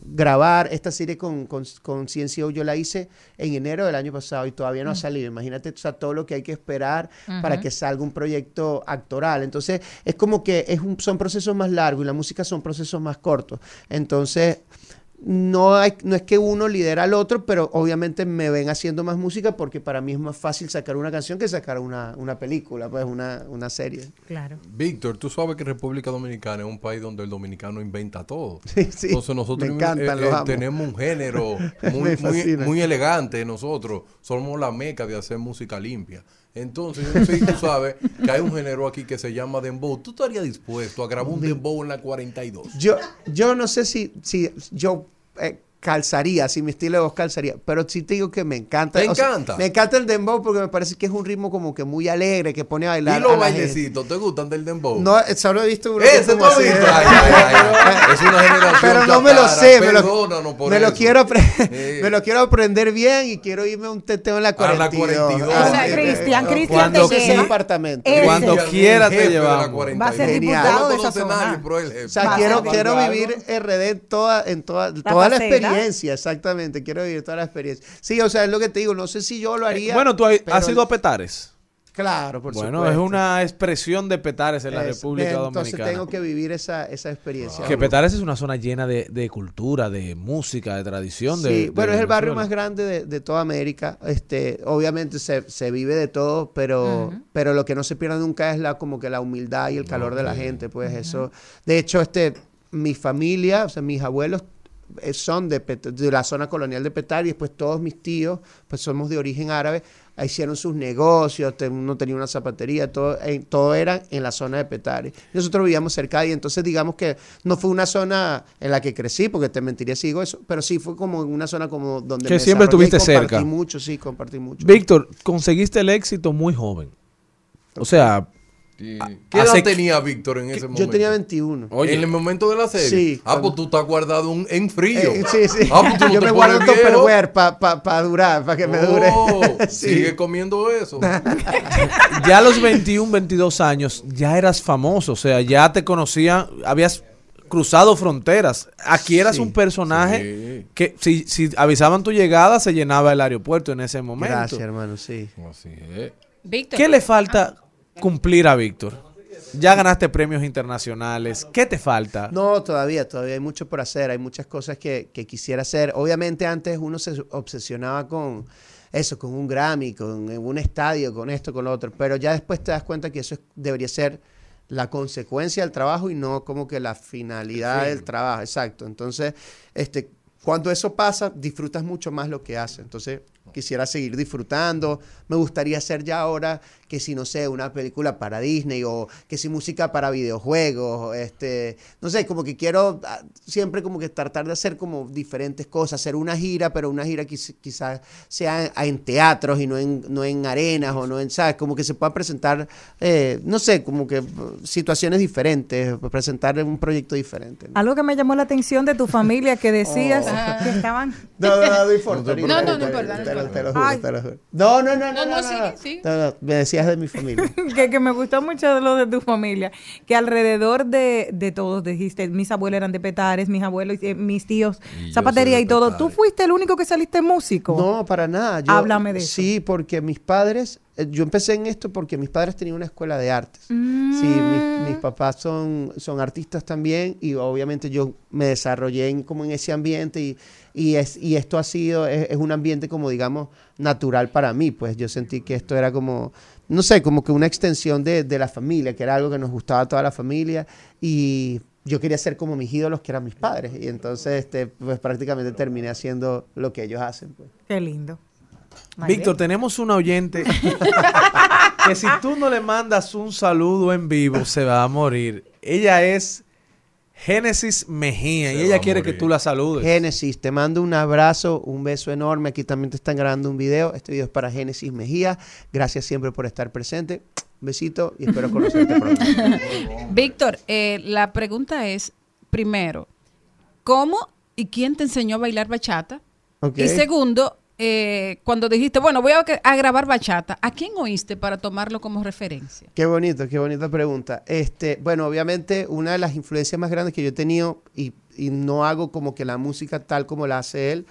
grabar. Esta serie con, con, con CNCO yo la hice en enero del año pasado y todavía no ha Mm. salido. Imagínate o sea, todo lo que hay que esperar para que salga un proyecto actoral. Entonces, es como que es un- son procesos más largos y la música son procesos más cortos. Entonces, no, hay, no es que uno lidera al otro, pero obviamente me ven haciendo más música porque para mí es más fácil sacar una canción que sacar una, una película, pues una, una serie. Claro. Víctor, tú sabes que República Dominicana es un país donde el dominicano inventa todo. Sí, sí. Entonces nosotros encantan, eh, eh, amo. tenemos un género muy, muy, muy elegante nosotros. Somos la meca de hacer música limpia. Entonces, yo no sé si tú sabes que hay un género aquí que se llama dembow. ¿Tú estarías dispuesto a grabar un dembow en la 42? Yo, yo no sé si, si yo eh, calzaría, si mi estilo de voz calzaría, pero sí te digo que me encanta. ¿Te o sea, encanta? me encanta el dembow porque me parece que es un ritmo como que muy alegre, que pone a bailar. ¿Y los a bailecitos? ¿Te gustan del dembow? No, eh, solo he visto uno Ese tú como has visto. Ay, ay, ay. Es una generación Pero no me lo sé, me lo, por me lo quiero me lo quiero aprender bien y quiero irme a un teteo en la A 42. la 42. Ah, O sea, eh, Cristian, eh, Cristian cuando te lleva. apartamento. Cuando quiera te llevamos. 42. Va a ser Genial. diputado de esa zona. O sea, a quiero, vivir RD en toda, en toda, toda la faceta. Experiencia, exactamente. Quiero vivir toda la experiencia. Sí, o sea, es lo que te digo. No sé si yo lo haría. Bueno, tú has, ido a Petares. Claro, por bueno, supuesto. es una expresión de Petares en la Es- República Entonces Dominicana. tengo que vivir esa, esa experiencia. Que Petares es una zona llena de, de cultura, de música, de tradición. Sí, de bueno, es el barrio más grande de, de toda América. Este, obviamente se, se vive de todo, pero, pero lo que no se pierde nunca es la como que la humildad y el calor de la gente, pues eso. De hecho, este, mi familia, o sea, mis abuelos eh, son de, Pet- de la zona colonial de Petar y después todos mis tíos, pues somos de origen árabe, hicieron sus negocios, uno tenía una zapatería, todo, eh, todo era en la zona de Petare. Nosotros vivíamos cerca y entonces digamos que no fue una zona en la que crecí, porque te mentiría si digo eso, pero sí fue como una zona como donde Que me siempre estuviste cerca. Compartí mucho, sí, compartí mucho. Víctor, conseguiste el éxito muy joven. O sea, Sí. ¿Qué edad tenía Víctor en ese momento? Yo tenía 21. Oye. ¿En el momento de la serie? Sí, Ah, cuando- pues tú estás guardado un- en frío. Eh, sí, sí. Ah, pues tú no Yo te me guardo un. Tupperware para durar, para que me dure. Oh, Sí. Sigue comiendo eso. ya a los 21, 22 años, ya eras famoso. O sea, ya te conocían, habías cruzado fronteras. Aquí eras Sí, un personaje sí. que si, si avisaban tu llegada, se llenaba el aeropuerto en ese momento. Gracias, hermano, sí. Así es. Víctor. ¿Qué le falta cumplir a Víctor? Ya ganaste premios internacionales. ¿Qué te falta? No, todavía, todavía hay mucho por hacer, hay muchas cosas que, que quisiera hacer. Obviamente antes uno se obsesionaba con eso, con un Grammy, con un estadio, con esto, con lo otro, pero ya después te das cuenta que eso es- debería ser la consecuencia del trabajo y no como que la finalidad Sí. del trabajo, exacto. Entonces, este, cuando eso pasa, disfrutas mucho más lo que haces. Entonces, quisiera seguir disfrutando. Me gustaría hacer ya ahora que si, no sé, una película para Disney o que si música para videojuegos, este, no sé, como que quiero ah, siempre como que tratar de hacer como diferentes cosas, hacer una gira, pero una gira quiz- quizás sea en, teatros y no en, no en arenas o no en, ¿sabes? Como que se pueda presentar, eh, no sé, como que uh, situaciones diferentes, presentar un proyecto diferente. ¿no? Algo que me llamó la atención de tu familia que decías Oh. que estaban. No, no, no, no importa. No, no, no importa, no Te lo- importa. te lo juro, Ay. te lo juro. No, no, no, no, No, no, no, no, no. No, no, me decías de mi familia. que, que me gustó mucho de lo de tu familia, que alrededor de, de todos dijiste, mis abuelos eran de Petares, mis abuelos, eh, mis tíos, Y zapatería y todo. ¿Tú fuiste el único que saliste músico? No, para nada. Yo- Háblame de eso. Sí, porque mis padres, eh, yo empecé en esto porque mis padres tenían una escuela de artes. Mm. Sí, mis, mis papás son, son artistas también y obviamente yo me desarrollé en, como en ese ambiente y, y, es, y esto ha sido, es, es un ambiente como digamos natural para mí, pues yo sentí que esto era como, no sé, como que una extensión de, de la familia, que era algo que nos gustaba a toda la familia y yo quería ser como mis ídolos, que eran mis padres y entonces este, pues prácticamente terminé haciendo lo que ellos hacen. Pues. Qué lindo. Víctor, tenemos una oyente que si tú no le mandas un saludo en vivo se va a morir. Ella es Génesis Mejía y ella quiere que tú la saludes. Génesis, te mando un abrazo, un beso enorme. Aquí también te están grabando un video. Este video es para Génesis Mejía. Gracias siempre por estar presente. Un besito y espero conocerte pronto. Víctor, eh, la pregunta es, primero, ¿cómo y quién te enseñó a bailar bachata? Y segundo, eh, cuando dijiste, bueno, voy a, a grabar bachata, ¿a quién oíste para tomarlo como referencia? Qué bonito, qué bonita pregunta. Este, bueno, obviamente una de las influencias más grandes que yo he tenido y, y no hago como que la música tal como la hace él,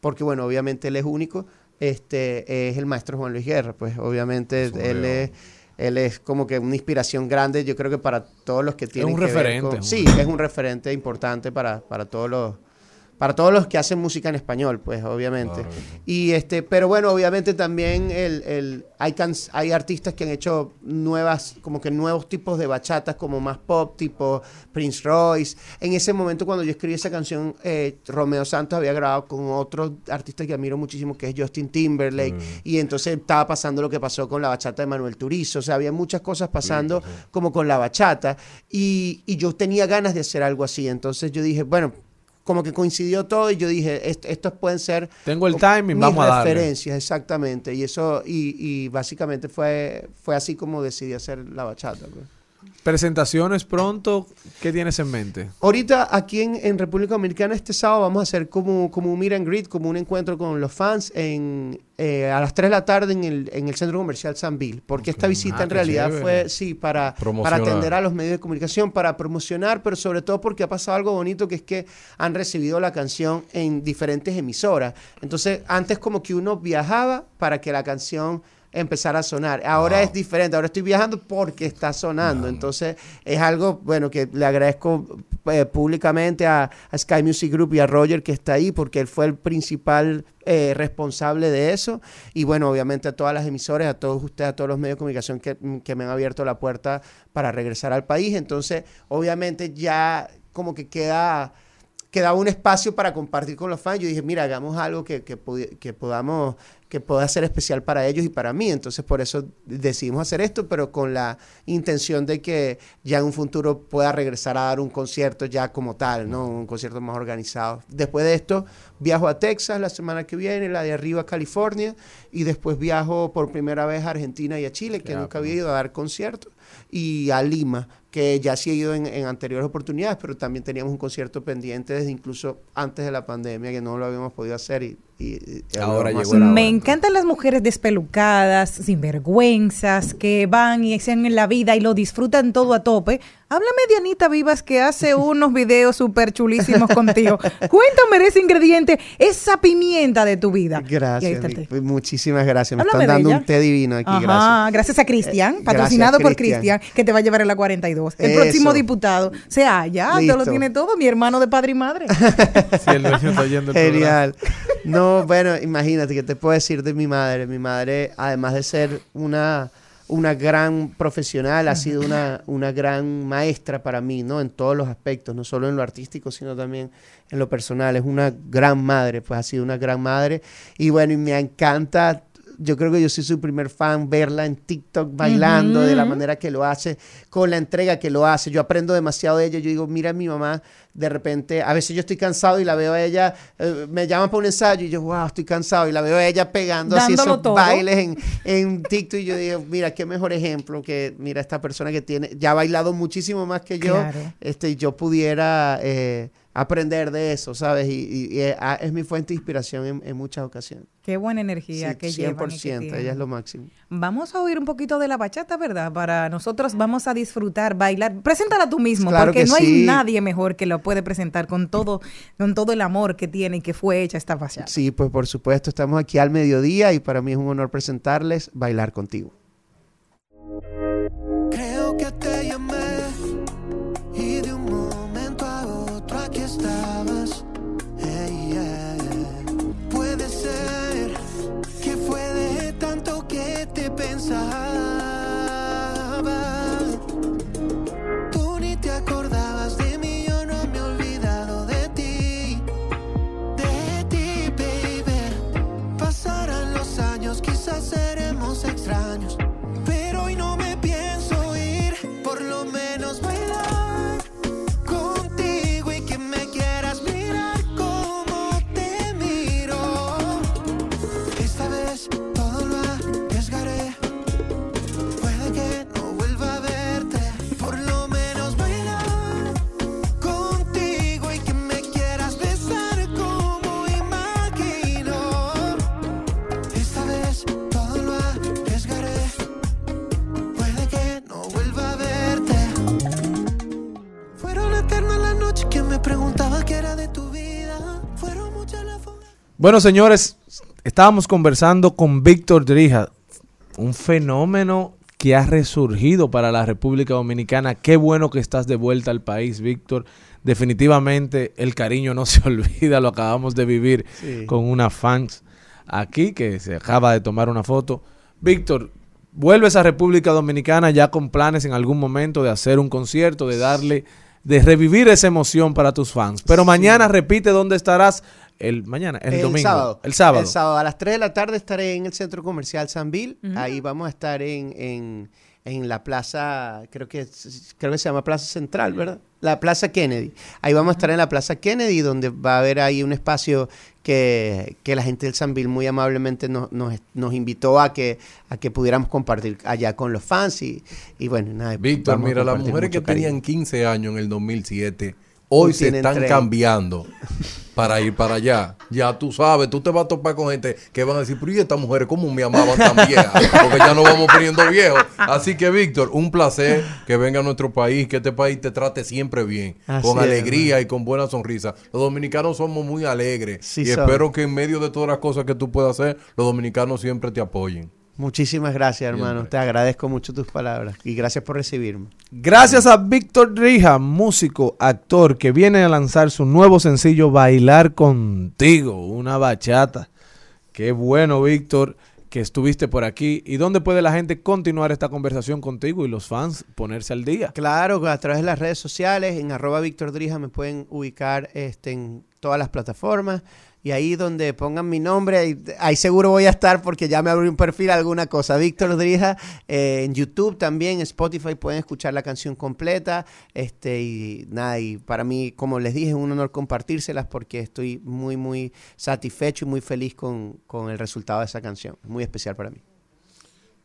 porque bueno, obviamente él es único, este, es el maestro Juan Luis Guerra, pues obviamente él es él es como que una inspiración grande, yo creo que para todos los que tienen un que ver referente, con- un sí, es un referente importante para, para todos los para todos los que hacen música en español, pues, obviamente. Y este, pero bueno, obviamente también el, el, hay, cans- hay artistas que han hecho nuevas, como que nuevos tipos de bachatas, como más pop, tipo Prince Royce. En ese momento, cuando yo escribí esa canción, eh, Romeo Santos había grabado con otro artista que admiro muchísimo, que es Justin Timberlake. Y entonces estaba pasando lo que pasó con la bachata de Manuel Turizo. O sea, había muchas cosas pasando como con la bachata. Y, y yo tenía ganas de hacer algo así. Entonces yo dije, bueno, como que coincidió todo y yo dije, "Est- estos pueden ser Tengo el timing, mis vamos a darle. referencias, exactamente. Y eso, y, y básicamente fue, fue así como decidí hacer la bachata. pues. Presentaciones pronto, ¿qué tienes en mente? Ahorita aquí en, en República Dominicana este sábado vamos a hacer como, como un meet and greet, como un encuentro con los fans en, eh, a las 3 de la tarde en el, en el Centro Comercial San Bill. Porque esta visita Ah, en realidad chévere. fue, sí, para, para atender a los medios de comunicación, para promocionar, pero sobre todo porque ha pasado algo bonito que es que han recibido la canción en diferentes emisoras. Entonces, antes como que uno viajaba para que la canción empezara a sonar. Ahora es diferente, ahora estoy viajando porque está sonando. Entonces, es algo, bueno, que le agradezco eh, públicamente a, a Sky Music Group y a Roger que está ahí porque él fue el principal eh, responsable de eso. Y bueno, obviamente a todas las emisoras, a todos ustedes, a todos los medios de comunicación que, que me han abierto la puerta para regresar al país. Entonces, obviamente ya como que queda quedaba un espacio para compartir con los fans. Yo dije, mira, hagamos algo que, que podamos, que pueda ser especial para ellos y para mí. Entonces, por eso decidimos hacer esto, pero con la intención de que ya en un futuro pueda regresar a dar un concierto ya como tal, ¿no? Un concierto más organizado. Después de esto, viajo a Texas la semana que viene, la de arriba a California, y después viajo por primera vez a Argentina y a Chile, que nunca había ido a dar conciertos, y a Lima, que ya sí he ido en, en anteriores oportunidades, pero también teníamos un concierto pendiente desde incluso antes de la pandemia, que no lo habíamos podido hacer y, y- y Ahora llegó la. Me encantan las mujeres despelucadas, sinvergüenzas, que van y se en la vida y lo disfrutan todo a tope. Háblame de Anita Vivas que hace unos videos súper chulísimos contigo. Cuéntame de ese ingrediente, esa pimienta de tu vida. Gracias, té. muchísimas gracias. Me Háblame están dando ella. un té divino aquí, Ajá, gracias. gracias a Cristian, Eh, patrocinado gracias, por Cristian. Cristian, que te va a llevar a la 42. El Eso. próximo diputado. O sea, ya, te lo tiene todo, mi hermano de padre y madre. Si el dueño está oyendo el Genial. No, bueno, imagínate que te puedo decir de mi madre. Mi madre, además de ser una, una gran profesional, ha sido una, una gran maestra para mí, ¿no? En todos los aspectos, no solo en lo artístico, sino también en lo personal. Es una gran madre, pues ha sido una gran madre. Y bueno, y me encanta yo creo que yo soy su primer fan, verla en TikTok bailando de la manera que lo hace, con la entrega que lo hace. Yo aprendo demasiado de ella. Yo digo, mira mi mamá, de repente, a veces yo estoy cansado y la veo a ella, eh, me llaman para un ensayo y yo, wow, estoy cansado. Y la veo a ella pegando así esos todo. bailes en, en TikTok y yo digo, mira, qué mejor ejemplo que, mira, esta persona que tiene, ya ha bailado muchísimo más que yo, Claro. este, y yo pudiera eh, aprender de eso, ¿sabes? Y, y- y, ah, es mi fuente de inspiración en, en muchas ocasiones. Qué buena energía Sí, que llevan y que 100%, ella tienen. es lo máximo. Vamos a oír un poquito de la bachata, ¿verdad? Para nosotros vamos a disfrutar, bailar. Preséntala tú mismo, Claro porque que no hay nadie mejor que lo puede presentar con todo, con todo el amor que tiene y que fue hecha esta bachata. Sí, pues por supuesto, estamos aquí al mediodía y para mí es un honor presentarles Bailar Contigo. Creo que te te Bueno, señores, estábamos conversando con Víctor Drija, un fenómeno que ha resurgido para la República Dominicana. Qué bueno que estás de vuelta al país, Víctor. Definitivamente el cariño no se olvida, lo acabamos de vivir Sí. con una fans aquí que se acaba de tomar una foto. Víctor, vuelves a República Dominicana ya con planes en algún momento de hacer un concierto, de darle, de revivir esa emoción para tus fans. Pero mañana repite dónde estarás el mañana, el, domingo, sábado. el sábado. El sábado a las 3 de la tarde estaré en el Centro Comercial Sanville. Ujú. Ahí vamos a estar en, en, en la plaza, creo que, creo que se llama Plaza Central, ¿verdad? La Plaza Kennedy. Ahí vamos a estar en la Plaza Kennedy, donde va a haber ahí un espacio que, que la gente del Sanville muy amablemente nos, nos, nos invitó a que, a que pudiéramos compartir allá con los fans. Y, y bueno, nada. Víctor, mira, las mujeres que cariño. tenían 15 años en el 2007, hoy se están 30. cambiando para ir para allá. Ya tú sabes, tú te vas a topar con gente que van a decir, pero ¿y estas mujeres cómo me amaban tan viejas? Porque ya nos vamos poniendo viejos. Así que, Víctor, un placer que venga a nuestro país, que este país te trate siempre bien, Así con es, alegría y con buena sonrisa. Los dominicanos somos muy alegres Sí y son. espero que en medio de todas las cosas que tú puedas hacer, los dominicanos siempre te apoyen. Muchísimas gracias, hermano. Te agradezco mucho tus palabras y gracias por recibirme. Gracias a Víctor Drija, músico, actor, que viene a lanzar su nuevo sencillo Bailar contigo, una bachata. Qué bueno, Víctor, que estuviste por aquí. ¿Y dónde puede la gente continuar esta conversación contigo y los fans ponerse al día? Claro, a través de las redes sociales, en arroba Víctor Drija me pueden ubicar este, en todas las plataformas. Y ahí donde pongan mi nombre, ahí, ahí seguro voy a estar porque ya me abrí un perfil alguna cosa. Víctor Drija, eh, en YouTube también, Spotify pueden escuchar la canción completa. Este, y nada, y para mí, como les dije, es un honor compartírselas porque estoy muy, muy satisfecho y muy feliz con, con el resultado de esa canción. Muy especial para mí.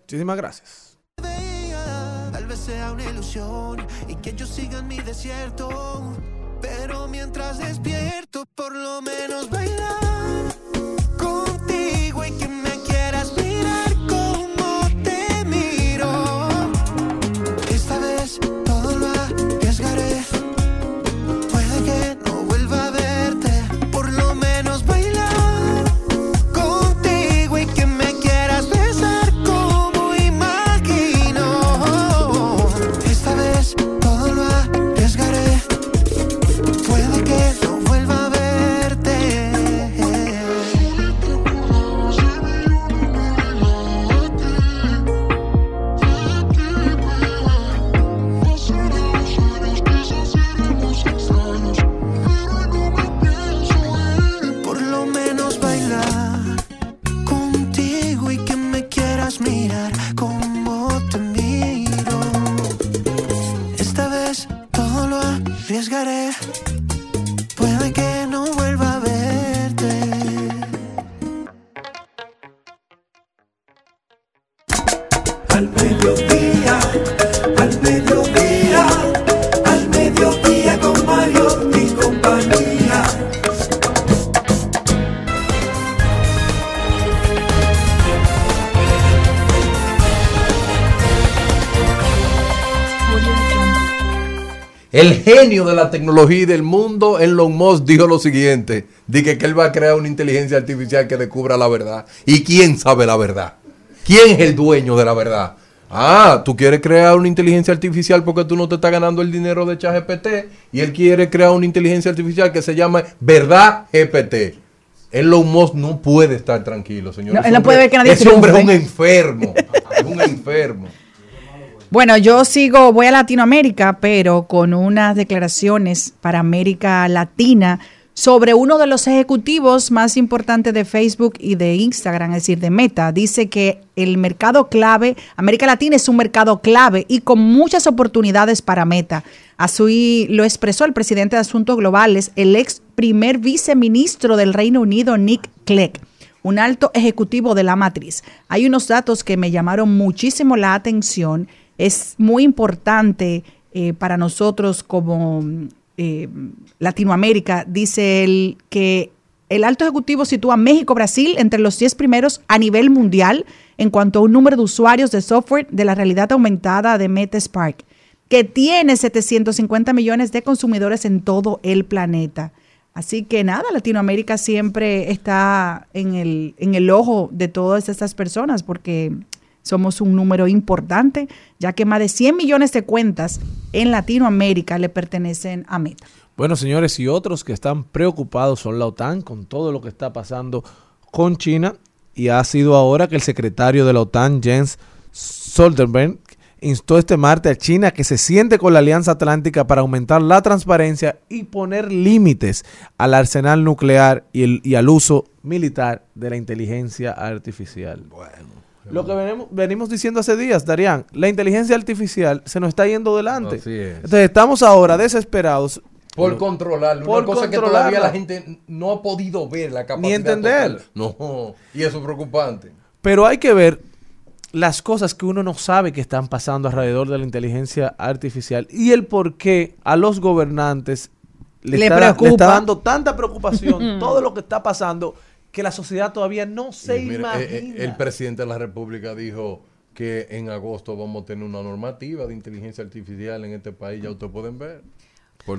Muchísimas gracias. Tal vez sea una ilusión y que yo siga en mi desierto. Pero mientras despierto, por lo menos bailar contigo y que me genio de la tecnología y del mundo, Elon Musk, dijo lo siguiente. Dije que él va a crear una inteligencia artificial que descubra la verdad. ¿Y quién sabe la verdad? ¿Quién es el dueño de la verdad? Ah, tú quieres crear una inteligencia artificial porque tú no te estás ganando el dinero de ChatGPT y él quiere crear una inteligencia artificial que se llama Verdad GPT. Elon Musk no puede estar tranquilo, señor. No, Ese él no puede hombre- ver que nadie Ese hombre es un triunfe. enfermo. es un enfermo. Bueno, yo sigo, voy a Latinoamérica, pero con unas declaraciones para América Latina sobre uno de los ejecutivos más importantes de Facebook y de Instagram, es decir, de Meta. Dice que el mercado clave, América Latina es un mercado clave y con muchas oportunidades para Meta. Así lo expresó el presidente de Asuntos Globales, el ex primer viceministro del Reino Unido, Nick Clegg un alto ejecutivo de la matriz. Hay unos datos que me llamaron muchísimo la atención. Es muy importante eh, para nosotros como eh, Latinoamérica. Dice él que el alto ejecutivo sitúa a México-Brasil entre los 10 primeros a nivel mundial en cuanto a un número de usuarios de software de la realidad aumentada de Meta Spark, que tiene 750 millones de consumidores en todo el planeta. Así que nada, Latinoamérica siempre está en el, en el ojo de todas estas personas porque somos un número importante, ya que más de 100 millones de cuentas en Latinoamérica le pertenecen a Meta. Bueno, señores, y otros que están preocupados son la OTAN con todo lo que está pasando con China. Y ha sido ahora que el secretario de la OTAN, Jens Stoltenberg, instó este martes a China que se siente con la Alianza Atlántica para aumentar la transparencia y poner límites al arsenal nuclear y, el- y al uso militar de la inteligencia artificial. Lo que venimos, venimos diciendo hace días, Darían, la inteligencia artificial se nos está yendo delante. Así es. Entonces estamos ahora desesperados Por controlarlo. Por una cosa que controlarla. todavía la gente no ha podido ver la capacidad. entender. total. No, y eso es preocupante. Pero hay que ver las cosas que uno no sabe que están pasando alrededor de la inteligencia artificial y el por qué a los gobernantes le, Le está, le está dando tanta preocupación todo lo que está pasando que la sociedad todavía no se imagina. eh, eh, el presidente de la República dijo que en agosto vamos a tener una normativa de inteligencia artificial en este país. Ya ustedes pueden ver.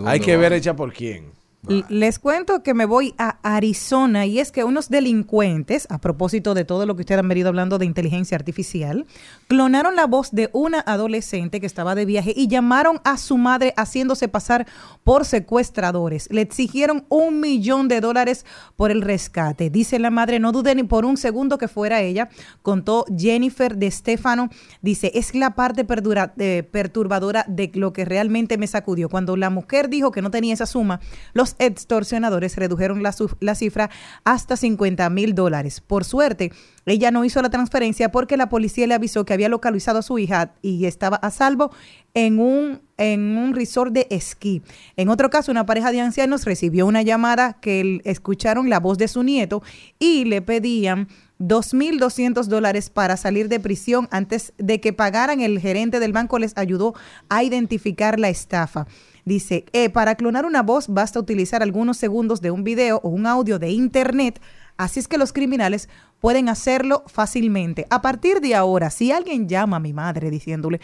Hay que ver hecha por quién. Les cuento que me voy a Arizona y es que unos delincuentes, a propósito de todo lo que ustedes han venido hablando de inteligencia artificial, clonaron la voz de una adolescente que estaba de viaje y llamaron a su madre haciéndose pasar por secuestradores. Le exigieron un millón de dólares por el rescate. Dice la madre, no dudé ni por un segundo que fuera ella, contó Jennifer de Stefano. Dice, es la parte perdura- eh, perturbadora de lo que realmente me sacudió. Cuando la mujer dijo que no tenía esa suma, los extorsionadores redujeron la, la cifra hasta 50 mil dólares. Por suerte, ella no hizo la transferencia porque la policía le avisó que había localizado a su hija y estaba a salvo en un, en un resort de esquí. En otro caso, una pareja de ancianos recibió una llamada que escucharon la voz de su nieto y le pedían 2.200 dólares para salir de prisión antes de que pagaran. El gerente del banco les ayudó a identificar la estafa. Dice, eh, para clonar una voz basta utilizar algunos segundos de un video o un audio de internet. Así es que los criminales pueden hacerlo fácilmente. A partir de ahora, si alguien llama a mi madre diciéndole,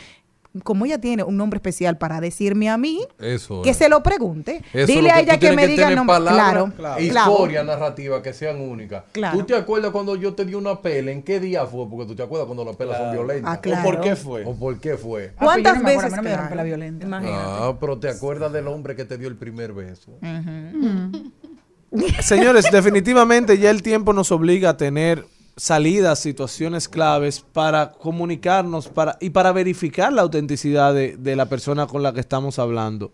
como ella tiene un nombre especial para decirme a mí, Eso que es. se lo pregunte. Eso Dile lo a ella que me diga el nombre. palabras, Claro, e claro. historias narrativas que sean únicas. Claro. ¿Tú te acuerdas cuando yo te di una pela? ¿En qué día fue? Porque tú te acuerdas cuando las pelas son violentas. Ah, claro. ¿O por qué fue? ¿O por qué fue? ¿Cuántas Ah, pues yo no me acuerdo, veces? me pela violenta. Imagínate. Ah, pero te acuerdas del hombre que te dio el primer beso. Señores, definitivamente ya el tiempo nos obliga a tener salidas, situaciones claves para comunicarnos para, y para verificar la autenticidad de, de la persona con la que estamos hablando.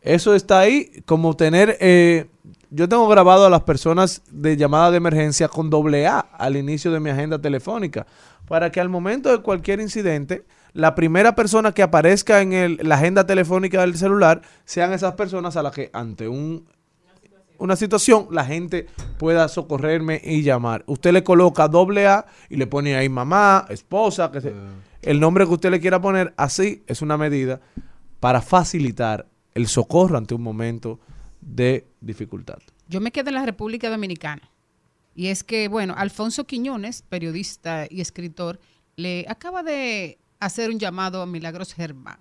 Eso está ahí, como tener, eh, yo tengo grabado a las personas de llamada de emergencia con doble A al inicio de mi agenda telefónica, para que al momento de cualquier incidente la primera persona que aparezca en el- la agenda telefónica del celular sean esas personas a las que ante un una situación, la gente pueda socorrerme y llamar. Usted le coloca doble A y le pone ahí mamá, esposa, que se- el nombre que usted le quiera poner, así es una medida para facilitar el socorro ante un momento de dificultad. Yo me quedé en la República Dominicana. Y es que, bueno, Alfonso Quiñones, periodista y escritor, le acaba de hacer un llamado a Milagros Germán.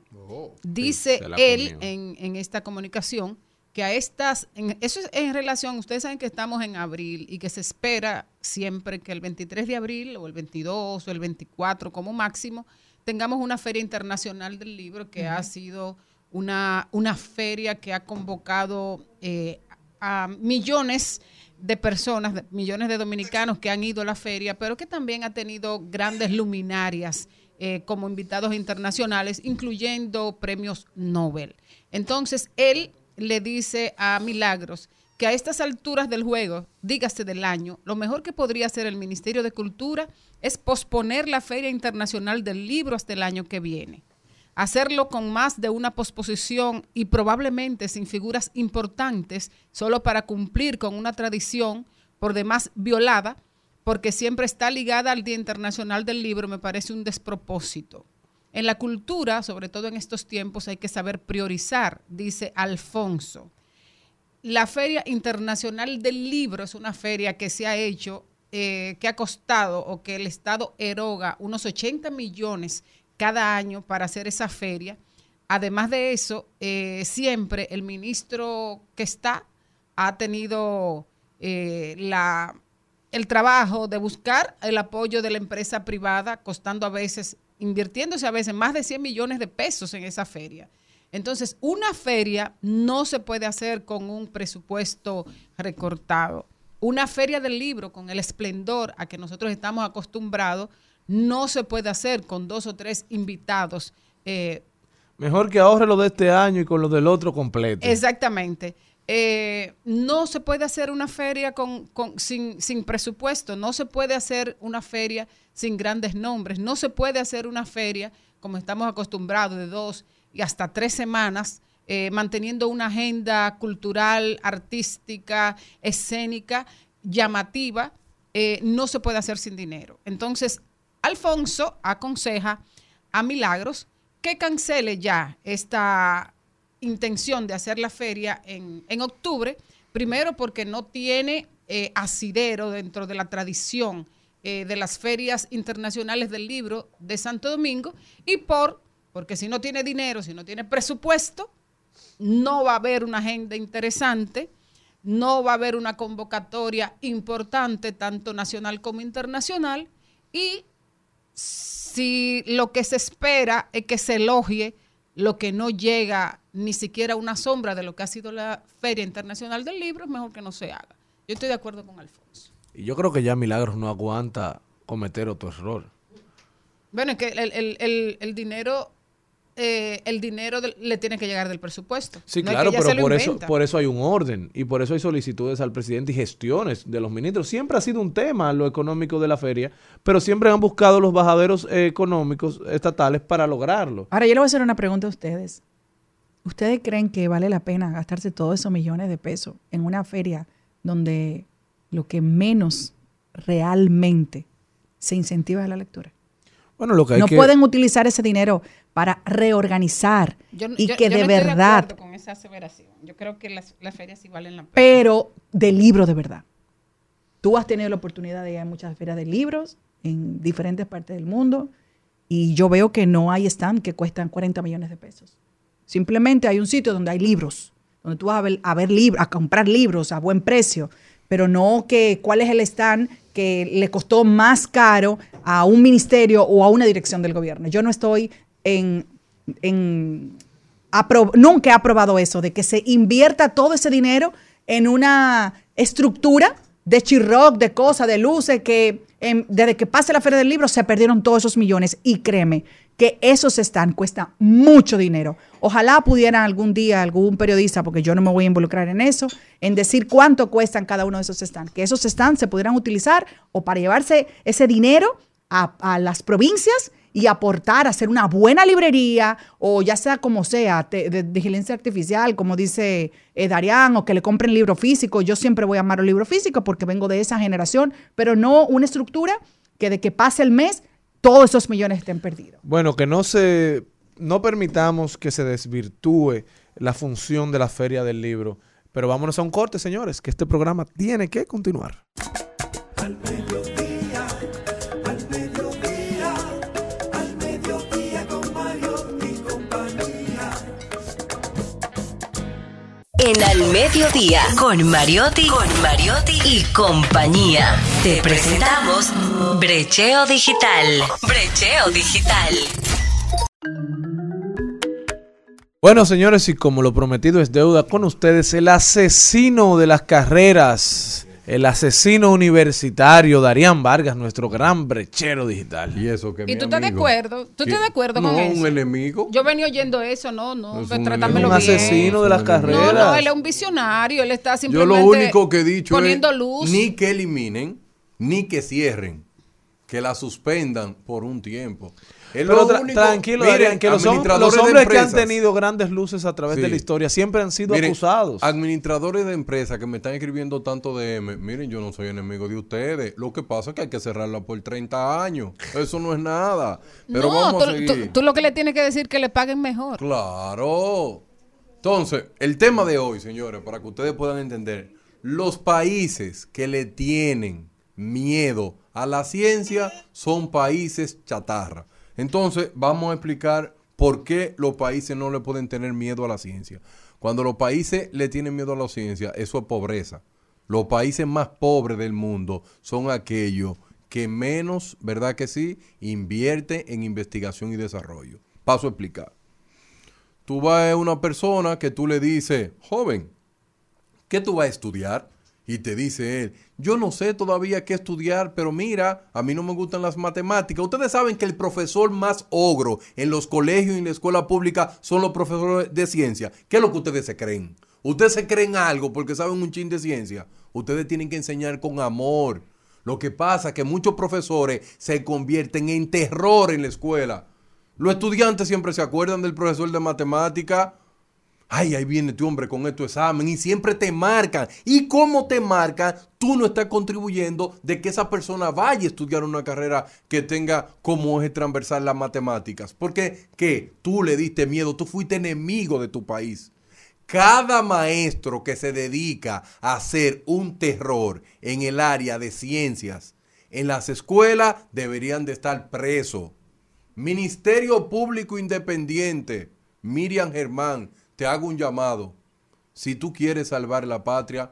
Dice se la él en, en esta comunicación que a estas, en- eso es en relación, ustedes saben que estamos en abril y que se espera siempre que el 23 de abril o el 22 o el 24 como máximo tengamos una feria internacional del libro que ha sido una, una feria que ha convocado eh, a millones de personas, millones de dominicanos que han ido a la feria, pero que también ha tenido grandes luminarias eh, como invitados internacionales, incluyendo premios Nobel. Entonces, él le dice a Milagros que a estas alturas del juego, dígase del año, lo mejor que podría hacer el Ministerio de Cultura es posponer la Feria Internacional del Libro hasta el año que viene hacerlo con más de una posposición y probablemente sin figuras importantes, solo para cumplir con una tradición por demás violada, porque siempre está ligada al Día Internacional del Libro, me parece un despropósito. En la cultura, sobre todo en estos tiempos, hay que saber priorizar, dice Alfonso. La Feria Internacional del Libro es una feria que se ha hecho, eh, que ha costado o que el Estado eroga unos 80 millones cada año para hacer esa feria. Además de eso, eh, siempre el ministro que está ha tenido eh, el trabajo de buscar el apoyo de la empresa privada, costando a veces, invirtiéndose a veces más de 100 millones de pesos en esa feria. Entonces, una feria no se puede hacer con un presupuesto recortado. Una feria del libro con el esplendor a que nosotros estamos acostumbrados no se puede hacer con dos o tres invitados. eh, Mejor que ahorre lo de este año y con lo del otro completo. Exactamente. Eh, no se puede hacer una feria con, sin presupuesto, no se puede hacer una feria sin grandes nombres, no se puede hacer una feria como estamos acostumbrados de dos y hasta tres semanas, eh, manteniendo una agenda cultural, artística, escénica, llamativa, eh, no se puede hacer sin dinero. Entonces, Alfonso aconseja a Milagros que cancele ya esta intención de hacer la feria en, en octubre, primero porque no tiene eh, asidero dentro de la tradición eh, de las ferias internacionales del libro de Santo Domingo y por, porque si no tiene dinero, si no tiene presupuesto, no va a haber una agenda interesante, no va a haber una convocatoria importante, tanto nacional como internacional, y si lo que se espera es que se elogie lo que no llega ni siquiera a una sombra de lo que ha sido la Feria Internacional del Libro, es mejor que no se haga. Yo estoy de acuerdo con Alfonso. Y yo creo que ya Milagros no aguanta cometer otro error. Bueno, es que el, el- el- el dinero, eh, el dinero le tiene que llegar del presupuesto. Sí, No es claro, pero por eso, por eso hay un orden y por eso hay solicitudes al presidente y gestiones de los ministros. Siempre ha sido un tema lo económico de la feria, pero siempre han buscado los bajaderos eh, económicos estatales para lograrlo. Ahora yo le voy a hacer una pregunta a ustedes. ¿Ustedes creen que vale la pena gastarse todos esos millones de pesos en una feria donde lo que menos realmente se incentiva es la lectura? Bueno, lo que hay no que pueden utilizar ese dinero para reorganizar Yo- y yo- que yo de no estoy verdad, acuerdo con esa aseveración. Yo creo que las, las ferias sí valen la pena. pero de libro de verdad. Tú has tenido la oportunidad de ir a muchas ferias de libros en diferentes partes del mundo y yo veo que no hay stand que cuestan 40 millones de pesos. Simplemente hay un sitio donde hay libros, donde tú vas a ver, a ver libros, a comprar libros a buen precio, pero no que cuál es el stand que le costó más caro a un ministerio o a una dirección del gobierno. Yo no estoy en, nunca he aprobado eso, de que se invierta todo ese dinero en una estructura de chirroc, de cosas, de luces, que desde que pase la Feria del Libro se perdieron todos esos millones. Y créeme que esos están, cuesta mucho dinero. Ojalá pudiera algún día algún periodista, porque yo no me voy a involucrar en eso, en decir cuánto cuestan cada uno de esos stands. Que esos stands se pudieran utilizar o para llevarse ese dinero a las provincias y aportar, hacer una buena librería o ya sea como sea, te- de, de inteligencia artificial, como dice eh, Darián, o que le compren libro físico. Yo siempre voy a amar el libro físico porque vengo de esa generación, pero no una estructura que de que pase el mes, todos esos millones estén perdidos. Bueno, que no se no permitamos que se desvirtúe la función de la feria del libro. Pero vámonos a un corte, señores, que este programa tiene que continuar. Al En Al Mediodía, con Mariotti, con Mariotti y compañía. Te presentamos Brecheo Digital. Brecheo Digital. Bueno, señores, y como lo prometido es deuda con ustedes, el asesino de las carreras, el asesino universitario, Darían Vargas, nuestro gran brechero digital. Y eso que ¿Y tú estás de acuerdo? ¿Tú estás de acuerdo con no, eso? un enemigo. Yo venía oyendo eso, no, no, Es pues un tratármelo Un bien. asesino de las No, no, carreras. él es un visionario, él está Yo simplemente lo único que he dicho poniendo es luz. ni que eliminen, ni que cierren, que la suspendan por un tiempo. Es Pero lo tra- único- tranquilo, Miren, Darían, que los, hom- los hombres que han tenido grandes luces a través de la historia siempre han sido Miren, acusados. Administradores de empresas que me están escribiendo tanto DM, miren, yo no soy enemigo de ustedes. Lo que pasa es que hay que cerrarla por 30 años. Eso no es nada. Pero no, vamos a tú, seguir. tú- tú lo que le tienes que decir es que le paguen mejor. Claro. Entonces, el tema de hoy, señores, para que ustedes puedan entender, los países que le tienen miedo a la ciencia son países chatarra. Entonces, vamos a explicar por qué los países no le pueden tener miedo a la ciencia. Cuando los países le tienen miedo a la ciencia, eso es pobreza. Los países más pobres del mundo son aquellos que menos, ¿verdad que sí?, invierte en investigación y desarrollo. Paso a explicar. Tú vas a una persona que tú le dices, joven, ¿qué tú vas a estudiar? Y te dice él, yo no sé todavía qué estudiar, pero mira, a mí no me gustan las matemáticas. Ustedes saben que el profesor más ogro en los colegios y en la escuela pública son los profesores de ciencia. ¿Qué es lo que ustedes se creen? Ustedes se creen algo porque saben un chin de ciencia. Ustedes tienen que enseñar con amor. Lo que pasa es que muchos profesores se convierten en terror en la escuela. Los estudiantes siempre se acuerdan del profesor de matemática. Ay, ahí viene tu hombre con este examen y siempre te marcan. Y como te marcan, tú no estás contribuyendo de que esa persona vaya a estudiar una carrera que tenga como eje transversal las matemáticas. Porque, ¿qué? Tú le diste miedo, tú fuiste enemigo de tu país. Cada maestro que se dedica a hacer un terror en el área de ciencias, en las escuelas deberían de estar presos. Ministerio Público Independiente, Miriam Germán, te hago un llamado. Si tú quieres salvar la patria,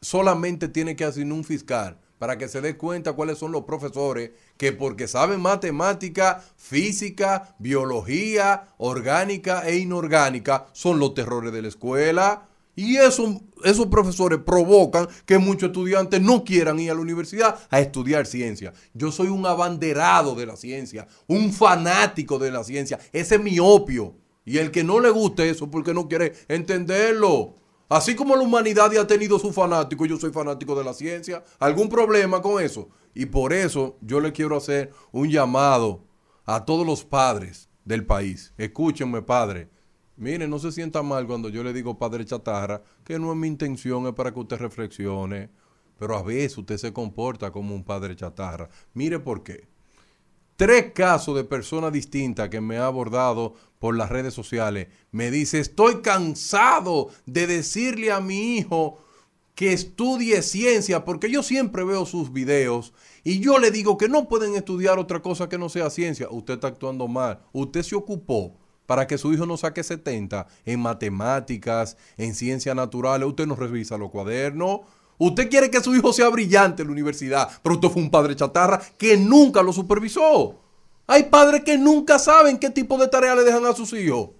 solamente tiene que asignar un fiscal para que se dé cuenta cuáles son los profesores que porque saben matemática, física, biología, orgánica e inorgánica, son los terrores de la escuela. Y eso, esos profesores provocan que muchos estudiantes no quieran ir a la universidad a estudiar ciencia. Yo soy un abanderado de la ciencia, un fanático de la ciencia. Ese es mi opio. Y el que no le guste eso porque no quiere entenderlo. Así como la humanidad ya ha tenido su fanático, yo soy fanático de la ciencia. ¿Algún problema con eso? Y por eso yo le quiero hacer un llamado a todos los padres del país. Escúchenme, padre. Mire, no se sienta mal cuando yo le digo padre chatarra, que no es mi intención, es para que usted reflexione. Pero a veces usted se comporta como un padre chatarra. Mire por qué. Tres casos de personas distintas que me ha abordado por las redes sociales. Me dice, estoy cansado de decirle a mi hijo que estudie ciencia, porque yo siempre veo sus videos y yo le digo que no pueden estudiar otra cosa que no sea ciencia. Usted está actuando mal. Usted se ocupó para que su hijo no saque 70 en matemáticas, en ciencias naturales. Usted no revisa los cuadernos. Usted quiere que su hijo sea brillante en la universidad, pero usted fue un padre chatarra que nunca lo supervisó. Hay padres que nunca saben qué tipo de tarea le dejan a sus hijos.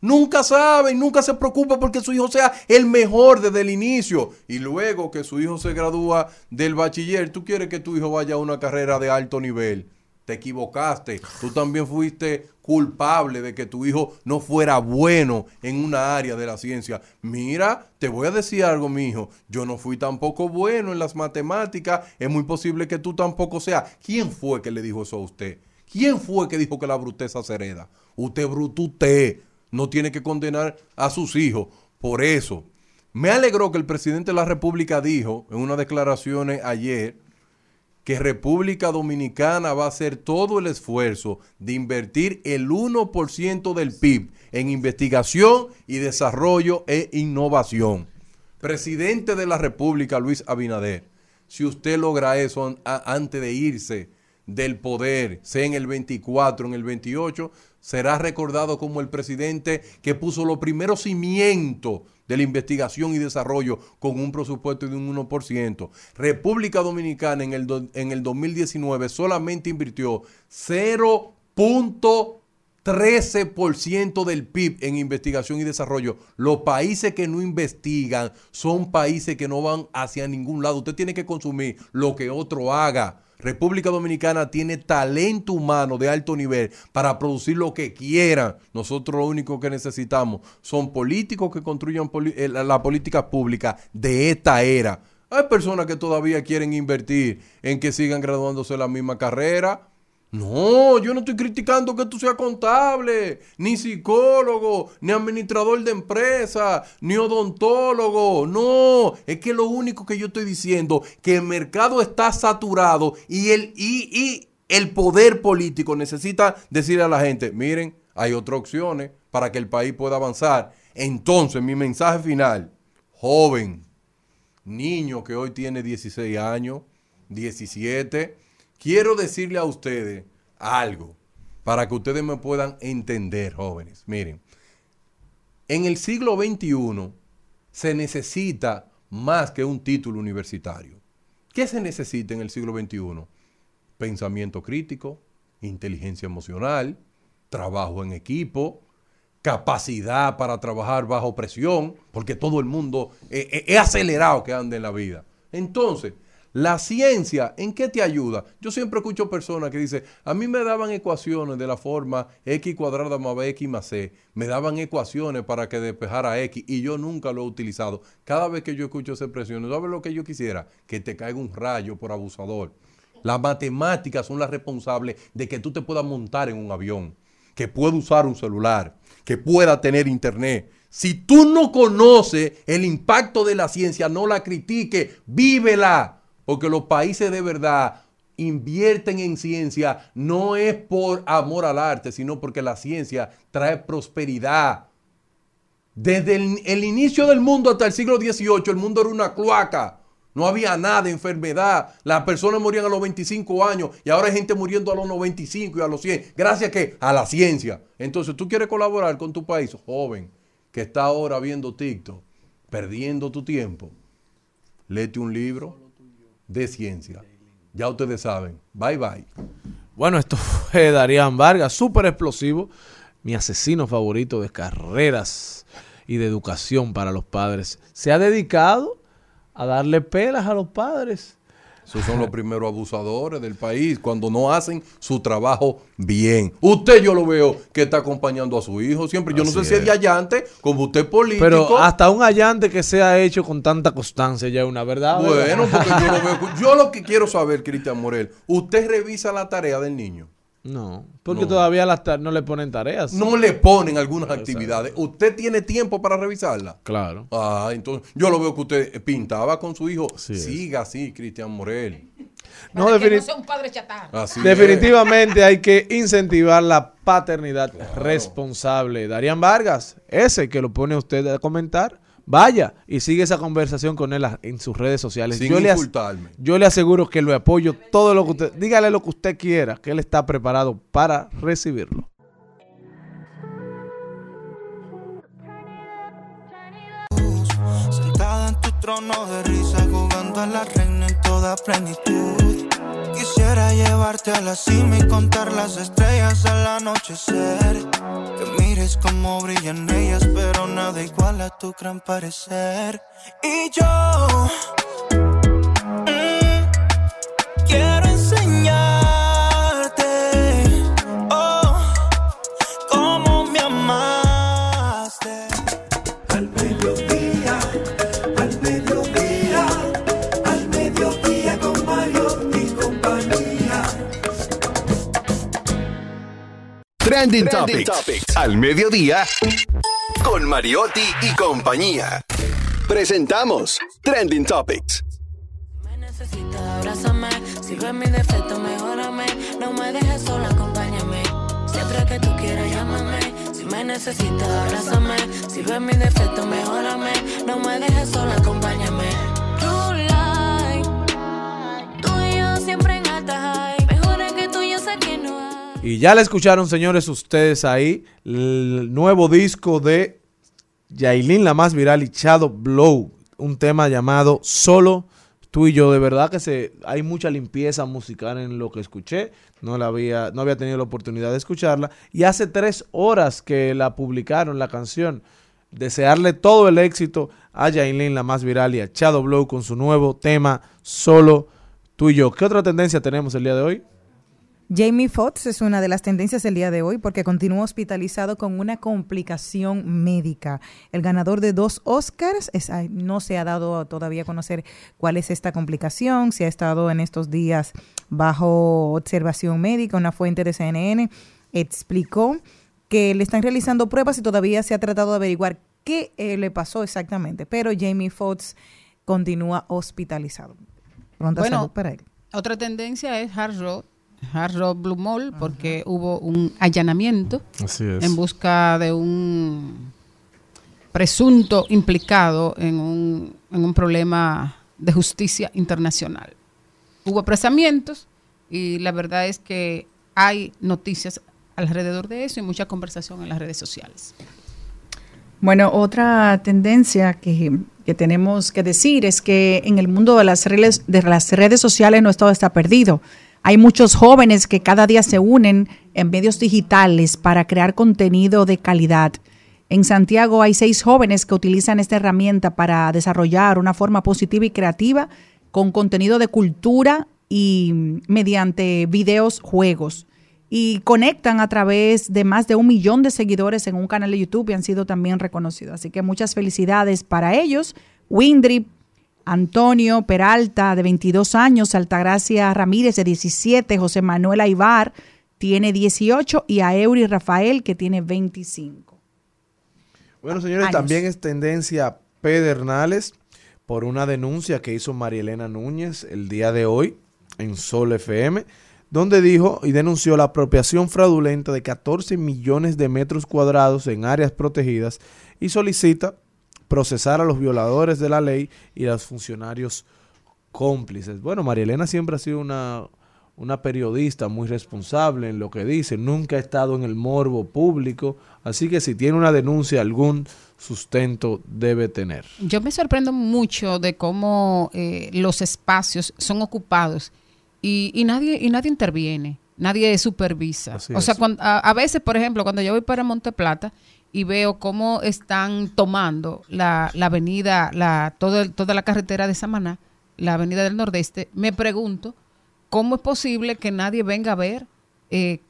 Nunca saben, nunca se preocupan porque su hijo sea el mejor desde el inicio. Y luego que su hijo se gradúa del bachiller, tú quieres que tu hijo vaya a una carrera de alto nivel. Te equivocaste. Tú también fuiste culpable de que tu hijo no fuera bueno en una área de la ciencia. Mira, te voy a decir algo, mi hijo. Yo no fui tampoco bueno en las matemáticas. Es muy posible que tú tampoco seas. ¿Quién fue que le dijo eso a usted? ¿Quién fue que dijo que la bruteza se hereda? Usted bruto, usted no tiene que condenar a sus hijos. Por eso, me alegró que el presidente de la República dijo en unas declaraciones ayer que República Dominicana va a hacer todo el esfuerzo de invertir el 1% del PIB en investigación y desarrollo e innovación. Presidente de la República, Luis Abinader, si usted logra eso antes de irse del poder, sea en el 24, en el 28, será recordado como el presidente que puso los primeros cimientos de la investigación y desarrollo con un presupuesto de un 1%. República Dominicana en el, en el 2019 solamente invirtió 0.13% del PIB en investigación y desarrollo. Los países que no investigan son países que no van hacia ningún lado. Usted tiene que consumir lo que otro haga. República Dominicana tiene talento humano de alto nivel para producir lo que quieran. Nosotros lo único que necesitamos son políticos que construyan eh, la, la política pública de esta era. Hay personas que todavía quieren invertir en que sigan graduándose la misma carrera. No, yo no estoy criticando que tú seas contable, ni psicólogo, ni administrador de empresa, ni odontólogo. No, es que lo único que yo estoy diciendo que el mercado está saturado y el y, y el poder político necesita decirle a la gente, miren, hay otras opciones para que el país pueda avanzar. Entonces, mi mensaje final, joven, niño que hoy tiene 16 años, 17, quiero decirle a ustedes algo para que ustedes me puedan entender, jóvenes. Miren, en el siglo XXI se necesita más que un título universitario. ¿Qué se necesita en el siglo XXI? Pensamiento crítico, inteligencia emocional, trabajo en equipo, capacidad para trabajar bajo presión, porque todo el mundo eh, eh, es acelerado que anda en la vida. Entonces, la ciencia, ¿en qué te ayuda? Yo siempre escucho personas que dicen, a mí me daban ecuaciones de la forma x cuadrada más b, x más c, me daban ecuaciones para que despejara x y yo nunca lo he utilizado. Cada vez que yo escucho esa expresión, ¿sabes lo que yo quisiera? Que te caiga un rayo por abusador. Las matemáticas son las responsables de que tú te puedas montar en un avión, que pueda usar un celular, que pueda tener internet. Si tú no conoces el impacto de la ciencia, no la critique, vívela. Porque los países de verdad invierten en ciencia no es por amor al arte, sino porque la ciencia trae prosperidad. Desde el, inicio del mundo hasta el siglo XVIII, el mundo era una cloaca. No había nada, enfermedad. Las personas morían a los 25 años y ahora hay gente muriendo a los 95 y a los 100. Gracias que a la ciencia. Entonces, tú quieres colaborar con tu país, joven, que está ahora viendo TikTok, perdiendo tu tiempo. Léete un libro de ciencia. Ya ustedes saben. Bye bye. Bueno, esto fue Darían Vargas, súper explosivo, mi asesino favorito de carreras y de educación para los padres. Se ha dedicado a darle pelas a los padres. Esos son los primeros abusadores del país cuando no hacen su trabajo bien. Usted yo lo veo que está acompañando a su hijo siempre. Yo no sé si es de allante, como usted es político. Pero hasta un allante que sea hecho con tanta constancia ya es una verdad. ¿verdad? Bueno, porque yo lo veo. Yo lo que quiero saber, Cristian Morel, ¿usted revisa la tarea del niño? No, porque No. todavía las no le ponen tareas. No le ponen algunas actividades. ¿Usted tiene tiempo para revisarla? Claro. Ah, entonces yo lo veo que usted pintaba con su hijo. es. Siga así, Cristian Morel. No, Para que defini- no sea un padre chatán. Así es. Definitivamente hay que incentivar la paternidad responsable. Darían Vargas, ese que lo pone usted a comentar, vaya y sigue esa conversación con él en sus redes sociales. Sin yo, le yo le aseguro que lo apoyo todo lo que usted, dígale lo que usted quiera, que él está preparado para recibirlo. Sentada en tu trono de risa, jugando a la reina en toda plenitud. Quisiera llevarte a la cima y contar las estrellas al anochecer. Que mires cómo brillan ellas, pero nada igual a tu gran parecer. Y yo mm, quiero Trending, Topics. Al mediodía. Con Mariotti y compañía. Presentamos Trending Topics. Abrázame, si ves mi defecto, mejórame. No me dejes sola, acompáñame. Siempre que tú quieras, llámame. Si me necesitas, abrázame. Si ves mi defecto, mejórame. No me dejes sola, acompáñame. True line. Tú y yo siempre en alta Y ya le escucharon, señores, ustedes ahí, el nuevo disco de Yailin, la más viral, y Shadow Blow, un tema llamado Solo tú y yo. De verdad que se, hay mucha limpieza musical en lo que escuché. No, la había, no había tenido la oportunidad de escucharla. Y hace tres horas que la publicaron, la canción. Desearle todo el éxito a Yailin, la más viral, y a Shadow Blow con su nuevo tema Solo tú y yo. ¿Qué otra tendencia tenemos el día de hoy? Jamie Foxx es una de las tendencias del día de hoy porque continúa hospitalizado con una complicación médica. El ganador de dos Oscars es- ay, no se ha dado todavía a conocer cuál es esta complicación, si ha estado en estos días bajo observación médica. Una fuente de CNN explicó que le están realizando pruebas y todavía se ha tratado de averiguar qué eh, le pasó exactamente. Pero Jamie Foxx continúa hospitalizado. Pronta Bueno, salud para él. Otra tendencia es Hard Rock, Hard Rock Blue Mall, porque hubo un allanamiento Así es. en busca de un presunto implicado en un, en un problema de justicia internacional. Hubo apresamientos y la verdad es que hay noticias alrededor de eso y mucha conversación en las redes sociales. Bueno, otra tendencia que, que tenemos que decir es que en el mundo de las redes, de las redes sociales no todo está perdido. Hay muchos jóvenes que cada día se unen en medios digitales para crear contenido de calidad. En Santiago hay seis jóvenes que utilizan esta herramienta para desarrollar una forma positiva y creativa con contenido de cultura y mediante videos, juegos y conectan a través de más de un millón de seguidores en un canal de YouTube y han sido también reconocidos. Así que muchas felicidades para ellos. Windrip, Antonio Peralta, de 22 años, Altagracia Ramírez, de 17, José Manuel Aibar, tiene 18, y a Eury Rafael, que tiene 25. Bueno, señores, años. también es tendencia Pedernales por una denuncia que hizo María Elena Núñez el día de hoy en Sol FM, donde dijo y denunció la apropiación fraudulenta de 14 millones de metros cuadrados en áreas protegidas y solicita procesar a los violadores de la ley y a los funcionarios cómplices. Bueno, María Elena siempre ha sido una, una periodista muy responsable en lo que dice, nunca ha estado en el morbo público, así que si tiene una denuncia, algún sustento debe tener. Yo me sorprendo mucho de cómo eh, los espacios son ocupados y, y nadie y nadie interviene, nadie supervisa. Así o sea, cuando- a, a veces, por ejemplo, cuando yo voy para Monte Plata y veo cómo están tomando la, la avenida, la, todo toda la carretera de Samaná, la avenida del Nordeste, me pregunto cómo es posible que nadie venga a ver, eh,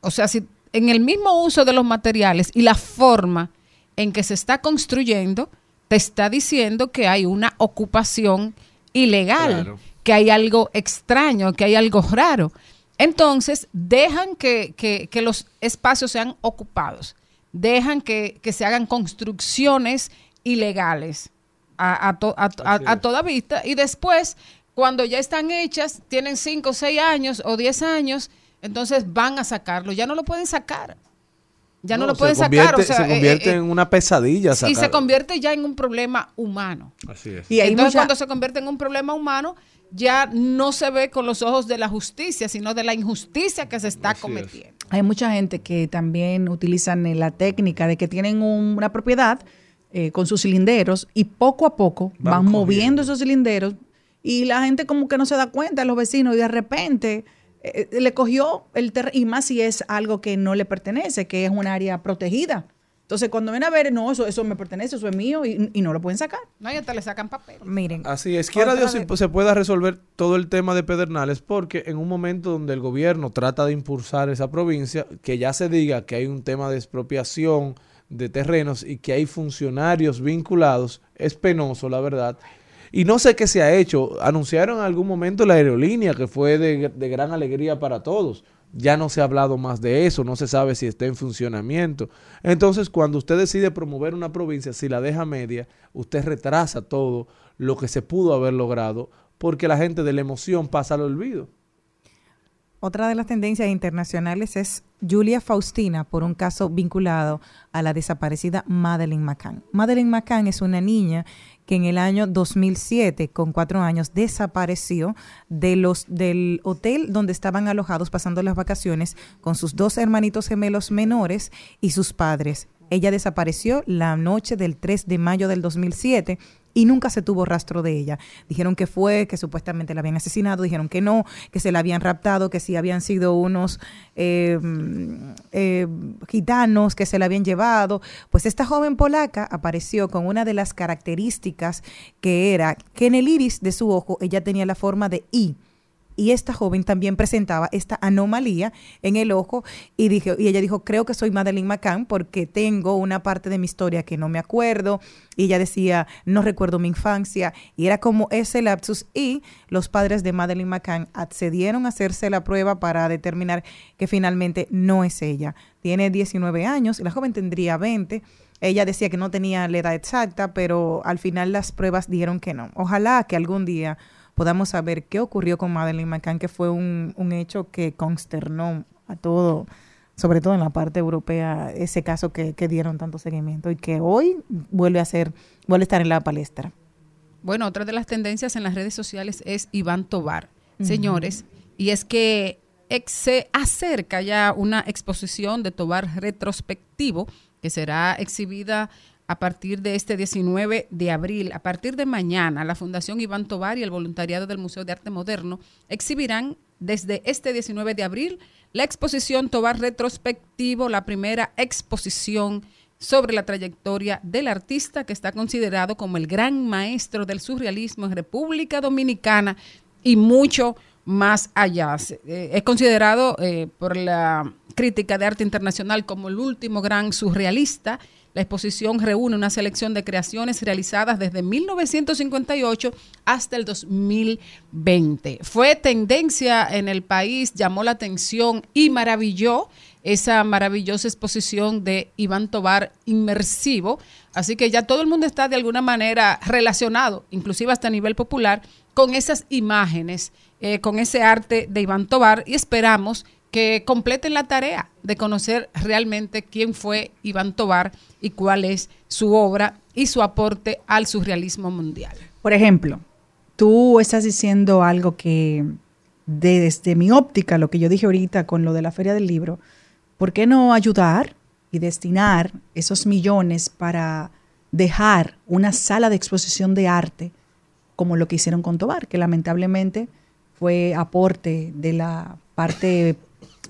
o sea, si en el mismo uso de los materiales y la forma en que se está construyendo, te está diciendo que hay una ocupación ilegal, Claro. que hay algo extraño, que hay algo raro. Entonces, dejan que, que- que los espacios sean ocupados, dejan que, que se hagan construcciones ilegales a, a to- a- a- a toda vista. Y después, cuando ya están hechas, tienen 5, 6 años o 10 años, entonces van a sacarlo, ya no lo pueden sacar. Ya no, lo pueden sacar. convierte- O sea, se eh, convierte eh, en una pesadilla. y se sacar- convierte ya en un problema humano. Así es. Y Entonces, mucha- cuando se convierte en un problema humano, ya no se ve con los ojos de la justicia, sino de la injusticia que se está cometiendo. Hay mucha gente que también utilizan eh, la técnica de que tienen un- una propiedad eh, con sus cilinderos y poco a poco van, moviendo esos cilinderos y la gente como que no se da cuenta, los vecinos, y de repente eh, le cogió el terreno, y más si es algo que no le pertenece, que es un área protegida. Entonces, cuando ven a ver, no, eso, eso me pertenece, eso es mío, y, y no lo pueden sacar. No, y hasta le sacan papel. Miren. Así es, quiera Dios vez. se pueda resolver todo el tema de Pedernales, porque en un momento donde el gobierno trata de impulsar esa provincia, que ya se diga que hay un tema de expropiación de terrenos y que hay funcionarios vinculados, es penoso, la verdad. Y no sé qué se ha hecho. Anunciaron en algún momento la aerolínea, que fue de, gran alegría para todos. ya no se ha hablado más de eso, no se sabe si está en funcionamiento. Entonces, cuando usted decide promover una provincia, si la deja media, usted retrasa todo lo que se pudo haber logrado, porque la gente de la emoción pasa al olvido. Otra de las tendencias internacionales es Julia Faustina por un caso vinculado a la desaparecida Madeleine McCann. Madeleine McCann es una niña que en el año 2007, con cuatro años, desapareció de los, del hotel donde estaban alojados pasando las vacaciones con sus dos hermanitos gemelos menores y sus padres. Ella desapareció la noche del 3 de mayo del 2007 y nunca se tuvo rastro de ella. Dijeron que fue, que supuestamente la habían asesinado, dijeron que no, que se la habían raptado, que sí habían sido unos eh, eh, gitanos que se la habían llevado. Pues esta joven polaca apareció con una de las características que era que en el iris de su ojo ella tenía la forma de I y esta joven también presentaba esta anomalía en el ojo y, dije, y ella dijo, creo que soy Madeleine McCann porque tengo una parte de mi historia que no me acuerdo y ella decía, no recuerdo mi infancia y era como ese lapsus y los padres de Madeleine McCann accedieron a hacerse la prueba para determinar que finalmente no es ella. Tiene 19 años y la joven tendría 20. Ella decía que no tenía la edad exacta, pero al final las pruebas dijeron que no. Ojalá que algún día podamos saber qué ocurrió con Madeleine McCann, que fue un, un hecho que consternó a todo, sobre todo en la parte europea, ese caso que, que dieron tanto seguimiento y que hoy vuelve a ser, vuelve a estar en la palestra. Bueno, otra de las tendencias en las redes sociales es Iván Tobar, señores, y es que se acerca ya una exposición de Tobar retrospectivo que será exhibida a partir de este 19 de abril. A partir de mañana, la Fundación Iván Tobar y el voluntariado del Museo de Arte Moderno exhibirán desde este 19 de abril la exposición Tobar Retrospectivo, la primera exposición sobre la trayectoria del artista que está considerado como el gran maestro del surrealismo en República Dominicana y mucho más allá. Eh, es considerado eh, por la crítica de arte internacional como el último gran surrealista. La exposición reúne una selección de creaciones realizadas desde 1958 hasta el 2020. Fue tendencia en el país, llamó la atención y maravilló esa maravillosa exposición de Iván Tobar inmersivo. Así que ya todo el mundo está de alguna manera relacionado, inclusive hasta a nivel popular, con esas imágenes, eh, con ese arte de Iván Tobar y esperamos que completen la tarea de conocer realmente quién fue Iván Tobar y cuál es su obra y su aporte al surrealismo mundial. Por ejemplo, tú estás diciendo algo que desde mi óptica, lo que yo dije ahorita con lo de la feria del libro, ¿por qué no ayudar y destinar esos millones para dejar una sala de exposición de arte como lo que hicieron con Tobar, que lamentablemente fue aporte de la parte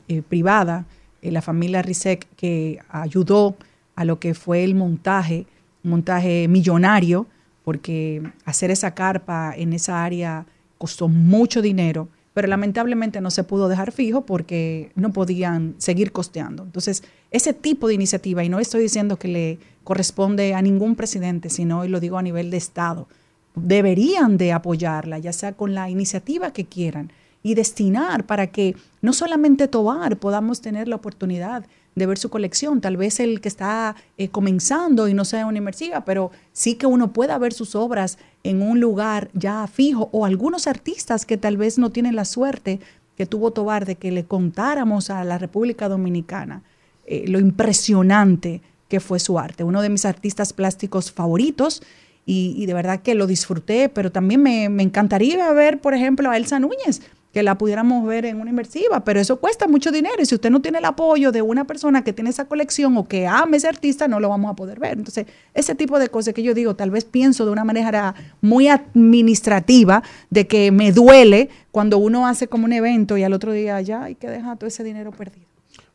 eh, privada, eh, la familia Rizek, que ayudó a lo que fue el montaje, un montaje millonario, porque hacer esa carpa en esa área costó mucho dinero, pero lamentablemente no se pudo dejar fijo porque no podían seguir costeando. Entonces, ese tipo de iniciativa, y no estoy diciendo que le corresponde a ningún presidente, sino, y lo digo a nivel de Estado, deberían de apoyarla, ya sea con la iniciativa que quieran, y destinar para que no solamente Tobar podamos tener la oportunidad de ver su colección, tal vez el que está eh, comenzando y no sea una inmersiva, pero sí que uno pueda ver sus obras en un lugar ya fijo, o algunos artistas que tal vez no tienen la suerte que tuvo Tobar de que le contáramos a la República Dominicana eh, lo impresionante que fue su arte. Uno de mis artistas plásticos favoritos y, de verdad que lo disfruté, pero también me, me encantaría ver, por ejemplo, a Elsa Núñez, que la pudiéramos ver en una inmersiva, pero eso cuesta mucho dinero y si usted no tiene el apoyo de una persona que tiene esa colección o que ame ese artista, no lo vamos a poder ver. Entonces, ese tipo de cosas que yo digo, tal vez pienso de una manera muy administrativa, de que me duele cuando uno hace como un evento y al otro día ya hay que dejar todo ese dinero perdido.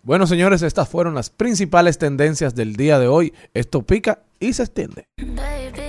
Bueno, señores, estas fueron las principales tendencias del día de hoy. Esto pica y se extiende. Baby,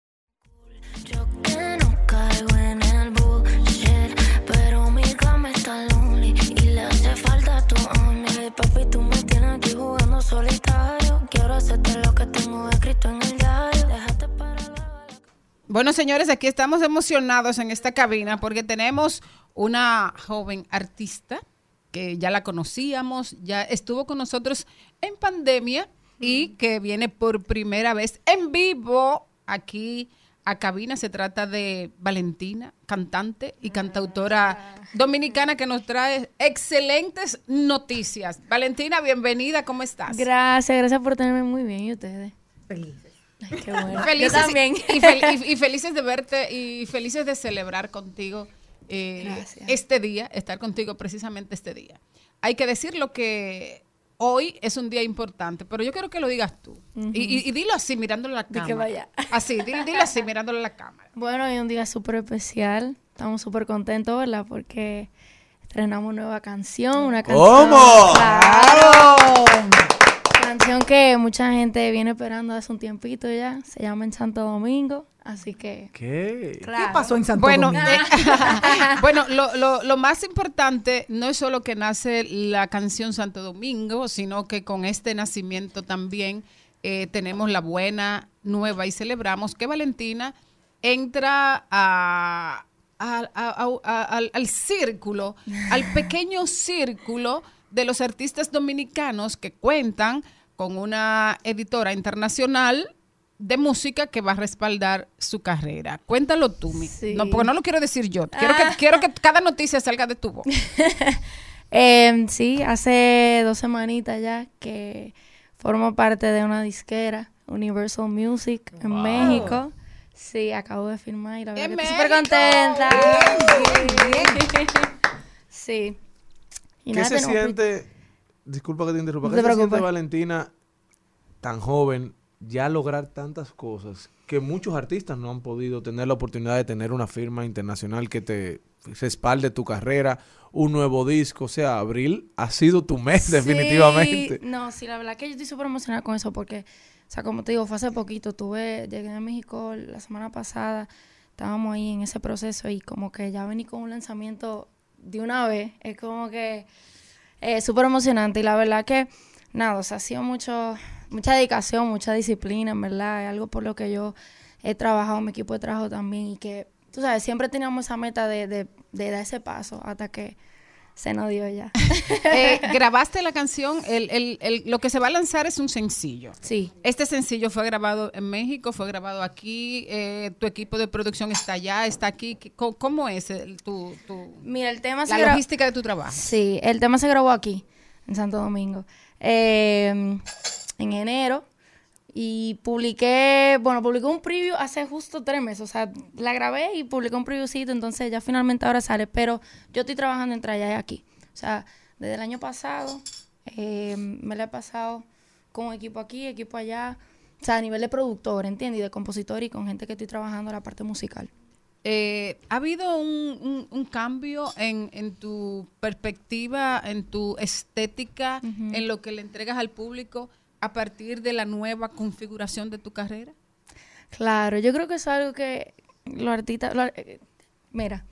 Bueno, señores, aquí estamos emocionados en esta cabina porque tenemos una joven artista que ya la conocíamos, ya estuvo con nosotros en pandemia y que viene por primera vez en vivo aquí a cabina. Se trata de Valentina, cantante y cantautora dominicana que nos trae excelentes noticias. Valentina, bienvenida, ¿cómo estás? Gracias, gracias por tenerme muy bien. ¿Y ustedes? Felices. Ay, qué bueno. Felices, Yo también. Y, fel- y- y felices de verte y felices de celebrar contigo eh, este día, estar contigo precisamente este día. Hay que decir lo que hoy es un día importante, pero yo quiero que lo digas tú. Y, y- y dilo así, mirándole a la cámara. que vaya. Así, dilo, dilo así, mirándole a la cámara. Bueno, hoy es un día súper especial. Estamos súper contentos, ¿verdad? Porque estrenamos nueva canción, una canción. ¿Cómo? ¡Claro! Canción que mucha gente viene esperando hace un tiempito ya. Se llama En Santo Domingo. Así que. ¿Qué? Claro. ¿Qué pasó en Santo Bueno, Domingo? eh, bueno lo, lo- lo más importante no es solo que nace la canción Santo Domingo, sino que con este nacimiento también eh, tenemos la buena nueva y celebramos que Valentina entra a- a- a- a- a- al, al círculo, al pequeño círculo de los artistas dominicanos que cuentan con una editora internacional de música que va a respaldar su carrera. Cuéntalo tú, mi. Sí. No, porque no lo quiero decir yo. Quiero, que, Ah. quiero que cada noticia salga de tu voz. Eh, sí, hace dos semanitas ya que formo parte de una disquera, Universal Music, en. México. Sí, acabo de firmar y la verdad ¡En que estoy súper contenta. Bien, Sí. Y ¿Qué se siente? Disculpa que te interrumpa. No ¿Qué te se siente. Valentina, tan joven, ya lograr tantas cosas que muchos artistas no han podido tener la oportunidad de tener una firma internacional que te respalde tu carrera, un nuevo disco? O sea, abril ha sido tu mes, Sí, definitivamente. No, sí, la verdad que yo estoy súper emocionada con eso porque, o sea, como te digo, fue hace poquito, tuve, llegué de México la semana pasada, estábamos ahí en ese proceso y como que ya vení con un lanzamiento de una vez, es como que eh, súper emocionante. Y la verdad que, nada, o sea, ha sido mucho, mucha dedicación, mucha disciplina, en verdad, es algo por lo que yo he trabajado, mi equipo de trabajo también. Y que, tú sabes, siempre teníamos esa meta de, de, de dar ese paso hasta que se nos dio ya. Eh, grabaste la canción, el, el- el- lo que se va a lanzar es un sencillo. Sí. Este sencillo fue grabado en México, fue grabado aquí, eh, tu equipo de producción está allá, está aquí. ¿Qué- ¿Cómo, cómo es tu, tu- Mira, el tema se la logística de tu trabajo? Sí, el tema se grabó aquí, en Santo Domingo, eh, en enero. Y publiqué, bueno, publiqué un preview hace justo tres meses. O sea, la grabé y publiqué un previewcito, entonces ya finalmente ahora sale. Pero yo estoy trabajando entre allá y aquí. O sea, desde el año pasado eh, me la he pasado con equipo aquí, equipo allá. O sea, a nivel de productor, ¿entiendes? Y de compositor y con gente que estoy trabajando la parte musical. Eh, ¿Ha habido un, un- un cambio en, en tu perspectiva, en tu estética, en lo que le entregas al público a partir de la nueva configuración de tu carrera? Claro, yo creo que es algo que los artistas... lo- eh, mira,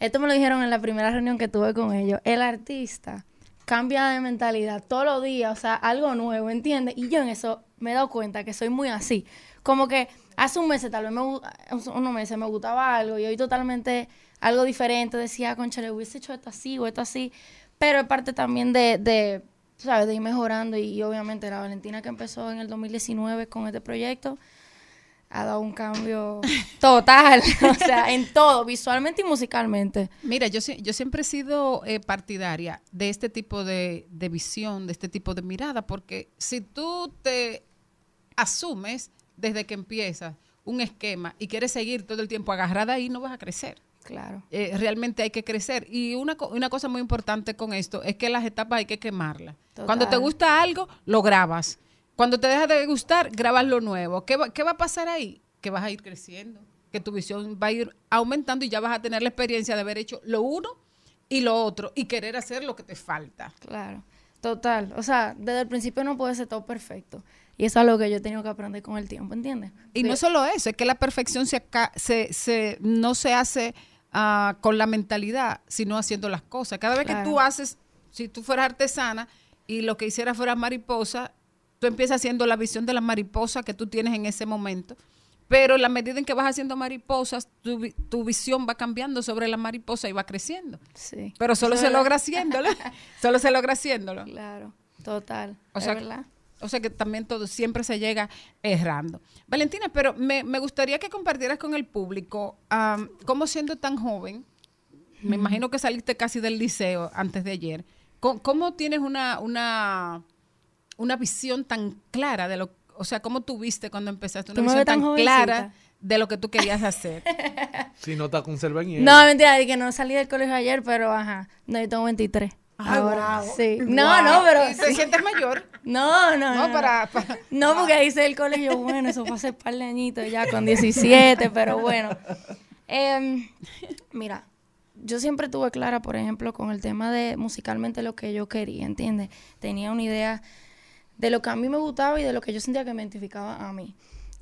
esto me lo dijeron en la primera reunión que tuve con ellos. El artista cambia de mentalidad todos los días, o sea, algo nuevo, ¿entiendes? Y yo en eso me he dado cuenta que soy muy así. Como que hace un mes, tal vez me, unos meses me gustaba algo y hoy totalmente algo diferente. Decía, concha, le hubiese hecho esto así o esto así. Pero es parte también de tú ¿sabes? De ir mejorando y, y obviamente la Valentina que empezó en el 2019 con este proyecto ha dado un cambio total, o sea, en todo, visualmente y musicalmente. Mira, yo, yo siempre he sido eh, partidaria de este tipo de, de visión, de este tipo de mirada, porque si tú te asumes desde que empiezas un esquema y quieres seguir todo el tiempo agarrada ahí, no vas a crecer. Claro. Eh, realmente hay que crecer. Y una, una cosa muy importante con esto es que las etapas hay que quemarlas. Total. Cuando te gusta algo, lo grabas. Cuando te deja de gustar, grabas lo nuevo. ¿Qué va, qué va a pasar ahí? Que vas a ir creciendo, que tu visión va a ir aumentando y ya vas a tener la experiencia de haber hecho lo uno y lo otro y querer hacer lo que te falta. Claro, total. O sea, desde el principio no puede ser todo perfecto. Y eso es algo que yo he tenido que aprender con el tiempo, ¿entiendes? Y no solo eso, es que la perfección se, se, se- no se hace ah, con la mentalidad, sino haciendo las cosas. Cada vez que tú haces, si tú fueras artesana y lo que hicieras fuera mariposa, tú empiezas haciendo la visión de la mariposa que tú tienes en ese momento. Pero en la medida en que vas haciendo mariposas, tu, tu visión va cambiando sobre la mariposa y va creciendo. Sí. Pero solo se logra haciéndolo. solo se logra haciéndolo. Claro, total. O sea, verdad. O sea que también todo siempre se llega errando. Valentina, pero me, me gustaría que compartieras con el público am, cómo siendo tan joven, me imagino que saliste casi del liceo antes de ayer, ¿cómo, tienes una, una, una visión tan clara de lo, o sea, cómo tuviste cuando empezaste una visión tan clara de lo que tú querías hacer? Si no te conservan No, mentira, de que no salí del colegio ayer, pero ajá. No, yo tengo 23. Ay, Ahora, wow. sí. Wow. No, no, pero. ¿Y te sientes mayor? No, no, No, no. para- para- No, porque hice el colegio, bueno, eso fue hace par de añitos ya, con 17, pero bueno. Em, mira, yo siempre tuve clara, por ejemplo, con el tema de musicalmente lo que yo quería, ¿entiendes? Tenía una idea de lo que a mí me gustaba y de lo que yo sentía que me identificaba a mí.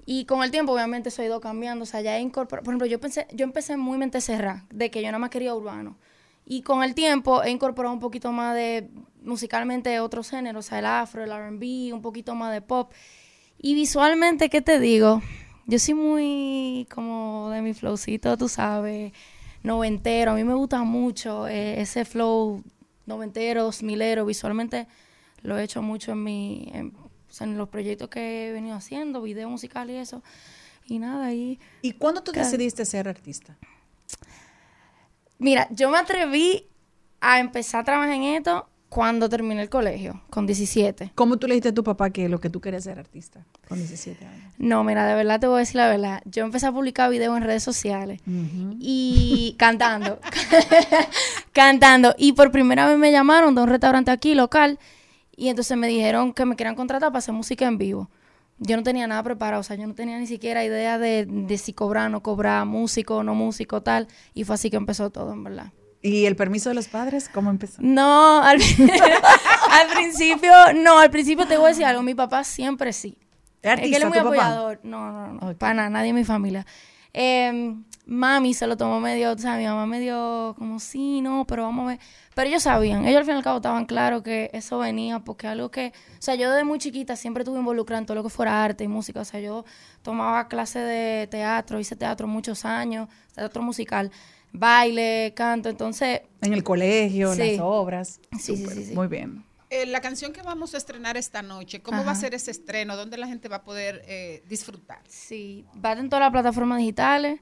Y con el tiempo, obviamente, eso ha ido cambiando. O sea, ya he incorporado, por ejemplo, yo pensé, yo empecé muy mente cerrada, de que yo nada más quería urbano. Y con el tiempo he incorporado un poquito más de, musicalmente, otros géneros, o sea, el afro, el R&B, un poquito más de pop. Y visualmente, ¿qué te digo? Yo soy muy como de mi flowcito, tú sabes, noventero. A mí me gusta mucho eh, ese flow noventero, dos milero. Visualmente lo he hecho mucho en mi, en, o sea, en los proyectos que he venido haciendo, video musical y eso. Y nada, ahí. ¿Y cuándo tú decidiste ser artista? Mira, yo me atreví a empezar a trabajar en esto cuando terminé el colegio, con 17. ¿Cómo tú le dijiste a tu papá que lo que tú querías ser artista con 17 años? No, mira, de verdad te voy a decir la verdad. Yo empecé a publicar videos en redes sociales y cantando. cantando. Y por primera vez me llamaron de un restaurante aquí, local, y entonces me dijeron que me querían contratar para hacer música en vivo. Yo no tenía nada preparado, o sea, yo no tenía ni siquiera idea de, de si cobrar, no cobrar, músico, no músico, tal. Y fue así que empezó todo, en verdad. ¿Y el permiso de los padres? ¿Cómo empezó? No, al, al principio, no, al principio te voy a decir algo, mi papá siempre sí. ¿Es Es que él artista es muy papá? apoyador. No, no, no, para nada, nadie en mi familia. Eh, mami se lo tomó medio, o sea, mi mamá medio como, sí, no, pero vamos a ver. Pero ellos sabían, ellos al fin y al cabo estaban claros que eso venía porque algo que, o sea, yo desde muy chiquita siempre estuve involucrada en todo lo que fuera arte y música, o sea, yo tomaba clases de teatro, hice teatro muchos años, teatro musical, baile, canto, entonces... En el colegio, en Sí. las obras. Sí, sí, Súper, sí, sí. Muy bien. Eh, la canción que vamos a estrenar esta noche, ¿cómo va a ser ese estreno? ¿Dónde la gente va a poder eh, disfrutar? Sí, va en todas las plataformas digitales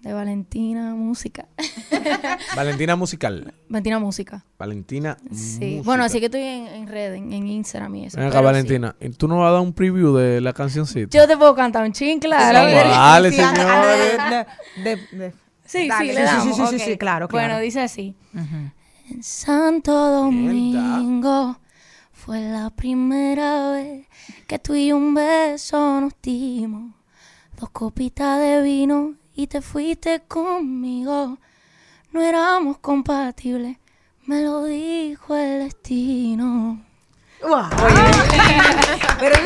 de Valentina Música. Valentina Musical. Valentina Música. Valentina Sí. Música. Bueno, así que estoy en, en red, en, en Instagram y eso. Ven acá, pero Valentina. ¿y ¿Tú nos vas a dar un preview de la cancioncita? sí. Yo te puedo cantar un chin, claro. Sí, vale, Sí, señores. De- de- Sí, Dale. sí, Sí, le sí, damos. sí, sí, claro, claro. Bueno, dice así. En Santo Domingo fue la primera vez que tú y un beso nos dimos. Dos copitas de vino y te fuiste conmigo. No éramos compatibles, me lo dijo el destino.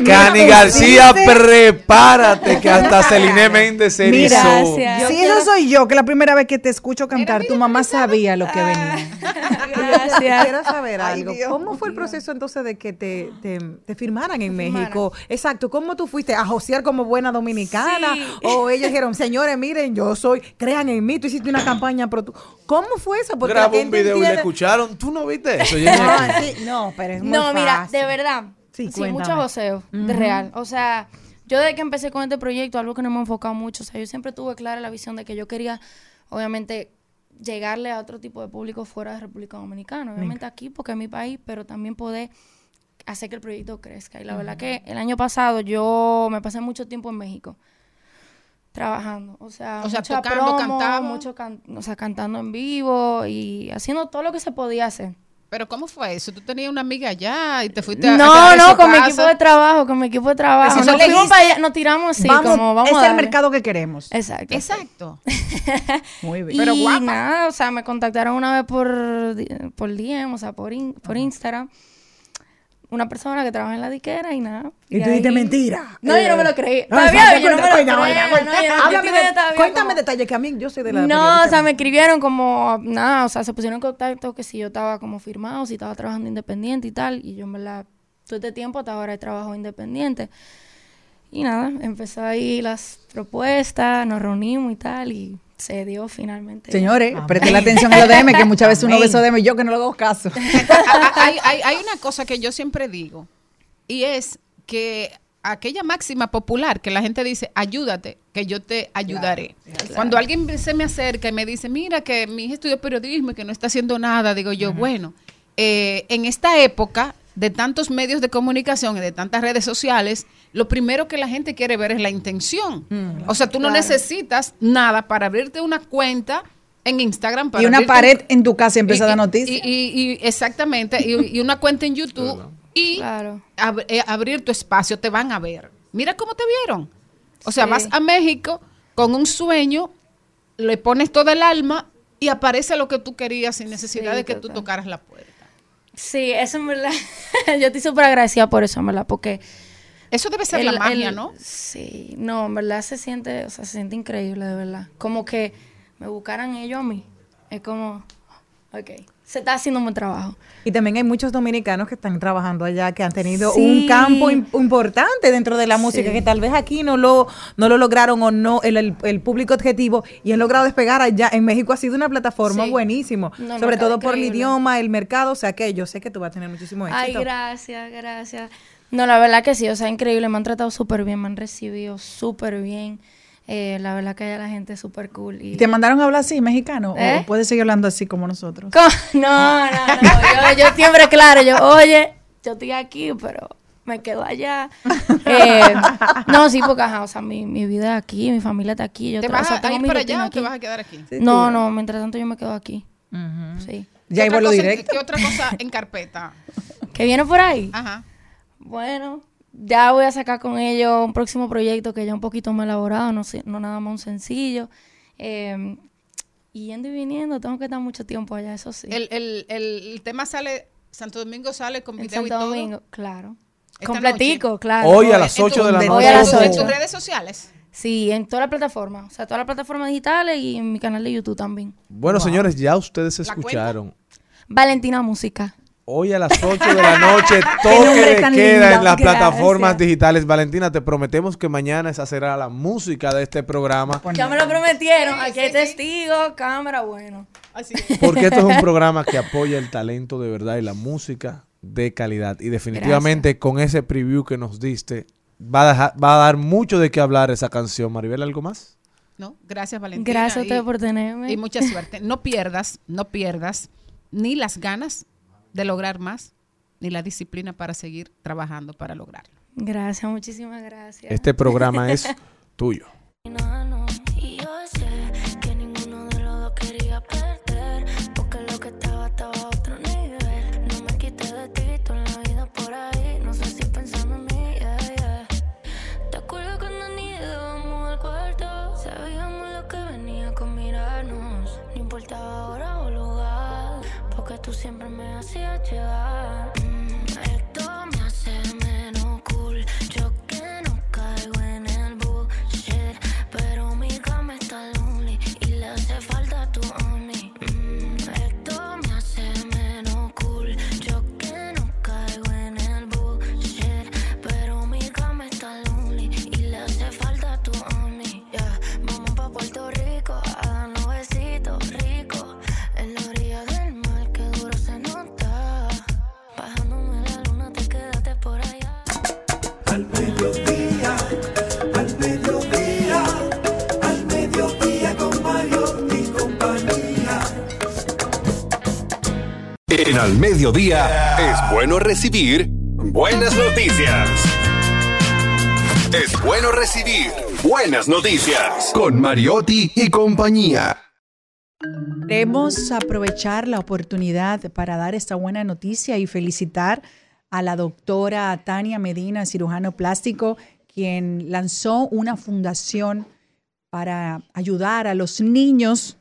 Cani García, prepárate que hasta Celine Méndez se Mira, erizó. si eso soy yo, que la primera vez que te escucho cantar, tu mamá sabía lo que venía. Gracias. Quiero saber Ay, algo. Dios ¿Cómo fue el proceso entonces de que te, te, te firmaran en México? Exacto. ¿Cómo tú fuiste a josear como buena dominicana? Sí. O ellos dijeron, señores, miren, yo soy, crean en mí, tú hiciste una campaña, pero tú, ¿cómo fue eso? Porque Grabó un video y le escucharon. ¿Tú no viste eso? Sí, no, pero es muy No, mira, fácil. de verdad. Sí, Sí, mucho joseo, de Ujú. real. O sea, yo desde que empecé con este proyecto, algo que no me he enfocado mucho, o sea, yo siempre tuve clara la visión de que yo quería, obviamente, llegarle a otro tipo de público fuera de República Dominicana. Obviamente aquí, porque es mi país, pero también poder hacer que el proyecto crezca. Y la verdad que el año pasado yo me pasé mucho tiempo en México. Trabajando. O sea, O sea, mucha tocando, promo, cantando. mucho can- o sea, cantando en vivo y haciendo todo lo que se podía hacer. Pero ¿cómo fue eso? ¿Tú tenías una amiga allá y te fuiste a a No, no, con mi equipo de trabajo, con mi equipo de trabajo. Si nos no le fuimos dijiste, para allá, nos tiramos así, vamos, como vamos es a el mercado que queremos. Exacto. Exacto. Muy bien. Y Pero guapa. nada, o sea, me contactaron una vez por, por DM, o sea, por, in- por Instagram. Una persona que trabaja en la diquera y nada. Y tú dijiste ahí- mentira. No, yo no me lo creí. No, Todavía yo no me lo todavía Cuéntame detalles que a mí yo soy de la No, o sea, me escribieron como, nada, o sea, se pusieron en contacto que si yo estaba como firmado, si estaba trabajando independiente y tal, y yo en verdad, todo este tiempo hasta ahora he trabajado independiente. Y nada, empezó ahí las propuestas, nos reunimos y tal, y se dio finalmente. Señores, presten atención a los DM, que muchas veces uno ve esos DM y yo que no le hago caso. hay, hay, hay una cosa que yo siempre digo y es que aquella máxima popular que la gente dice, ayúdate, que yo te ayudaré. Cuando alguien se me acerca y me dice, mira que mi hija estudió periodismo y que no está haciendo nada, digo yo, bueno, eh, en esta época de tantos medios de comunicación y de tantas redes sociales, lo primero que la gente quiere ver es la intención. o sea, tú no necesitas nada para abrirte una cuenta en Instagram. Para Y una un- pared en tu casa y empieza a dar y- noticias. y- y- y- exactamente. Y, y una cuenta en YouTube y ab- eh, abrir tu espacio, te van a ver. Mira cómo te vieron. O sea, Sí. vas a México con un sueño, le pones todo el alma y aparece lo que tú querías sin necesidad Sí, de que tú tocaras la puerta. Sí, eso en verdad, yo estoy súper agradecida por eso, en verdad, porque... Eso debe ser la magia, ¿no? Sí, no, en verdad se siente, o sea, se siente increíble, de verdad. Como que me buscaran ellos a mí. Es como, ok, se está haciendo un buen trabajo. Y también hay muchos dominicanos que están trabajando allá, que han tenido Sí. un campo im- importante dentro de la música, Sí. que tal vez aquí no lo, no lo lograron o no el, el- el público objetivo y han logrado despegar allá. En México ha sido una plataforma Sí. No, no, sobre todo por el idioma, el mercado, o sea que yo sé que tú vas a tener muchísimo éxito. Ay, gracias, gracias. No, la verdad que sí, o sea, increíble. Me han tratado súper bien, me han recibido súper bien. Eh, la verdad que allá la gente es súper cool. Y... ¿Y te mandaron a hablar así, mexicano? ¿Eh? ¿O puedes seguir hablando así como nosotros? ¿Cómo? No, no, no. Yo, yo siempre, claro, yo, oye, yo estoy aquí, pero me quedo allá. Eh, no, sí, porque, ajá, o sea, mi, mi vida es aquí, mi familia está aquí. Yo ¿Te vas o sea, a tengo ir mi para rutina allá o te vas a quedar aquí? No, no, mientras tanto yo me quedo aquí. Sí. Ya hay ¿Qué otra vuelo directo. ¿Qué otra cosa en carpeta? ¿Que viene por ahí? Ajá. Bueno, ya voy a sacar con ellos un próximo proyecto que ya un poquito más elaborado, no, sé, no nada más un sencillo. Eh, y yendo y viniendo, tengo que estar mucho tiempo allá, eso sí. El, el, el, el tema sale, Santo Domingo sale con video y Santo todo. Domingo, claro. Esta Completico, noche. claro. Hoy a las En tu- 8 de la noche. Hoy a las tu- En ocho. tus redes sociales. Sí, en todas las plataformas, o sea, todas las plataformas digitales y en mi canal de YouTube también. Bueno, señores, ya ustedes escucharon. Valentina Música. Hoy a las 8 de la noche, toque de queda lindo. en las Gracias. plataformas digitales. Valentina, te prometemos que mañana esa será la música de este programa. Ya me lo prometieron, aquí hay testigos, cámara, bueno. Porque esto es un programa que apoya el talento de verdad y la música de calidad. Y definitivamente con ese preview que nos diste, va a, dejar- va a dar mucho de qué hablar esa canción. Maribel, ¿algo más? ¿no? Gracias, Valentina. Gracias a ustedes por tenerme. Y mucha suerte. No pierdas, no pierdas ni las ganas de lograr más, ni la disciplina para seguir trabajando para lograrlo. Gracias, muchísimas gracias. Este programa es tuyo. Me hacías En Al Mediodía es bueno recibir buenas noticias. Es bueno recibir buenas noticias con Mariotti y compañía. Queremos aprovechar la oportunidad para dar esta buena noticia y felicitar a la doctora Tania Medina, cirujano plástico, quien lanzó una fundación para ayudar a los niños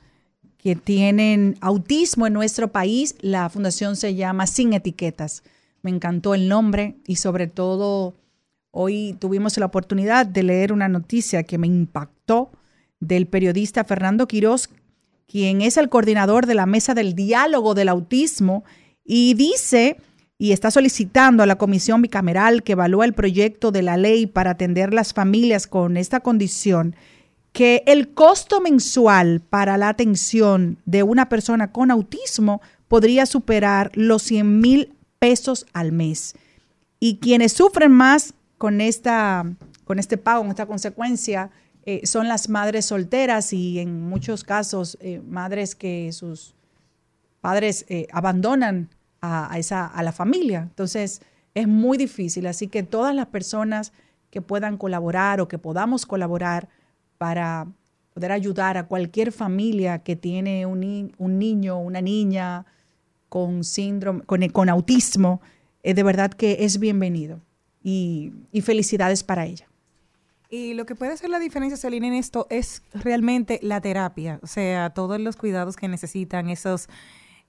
que tienen autismo en nuestro país. La fundación se llama Sin Etiquetas. Me encantó el nombre y sobre todo hoy tuvimos la oportunidad de leer una noticia que me impactó del periodista Fernando Quirós, quien es el coordinador de la Mesa del Diálogo del Autismo y dice y está solicitando a la comisión bicameral que evalúa el proyecto de la ley para atender las familias con esta condición que el costo mensual para la atención de una persona con autismo podría superar los 100 mil pesos al mes. Y quienes sufren más con, esta, con este pago, con esta consecuencia, eh, son las madres solteras y en muchos casos eh, madres que sus padres eh, abandonan a, a esa, a la familia. Entonces es muy difícil. Así que todas las personas que puedan colaborar o que podamos colaborar para poder ayudar a cualquier familia que tiene un, un niño, una niña con síndrome, con, con autismo, eh, de verdad que es bienvenido. Y, y felicidades para ella. Y lo que puede hacer la diferencia, Celine, en esto es realmente la terapia, o sea, todos los cuidados que necesitan, esos,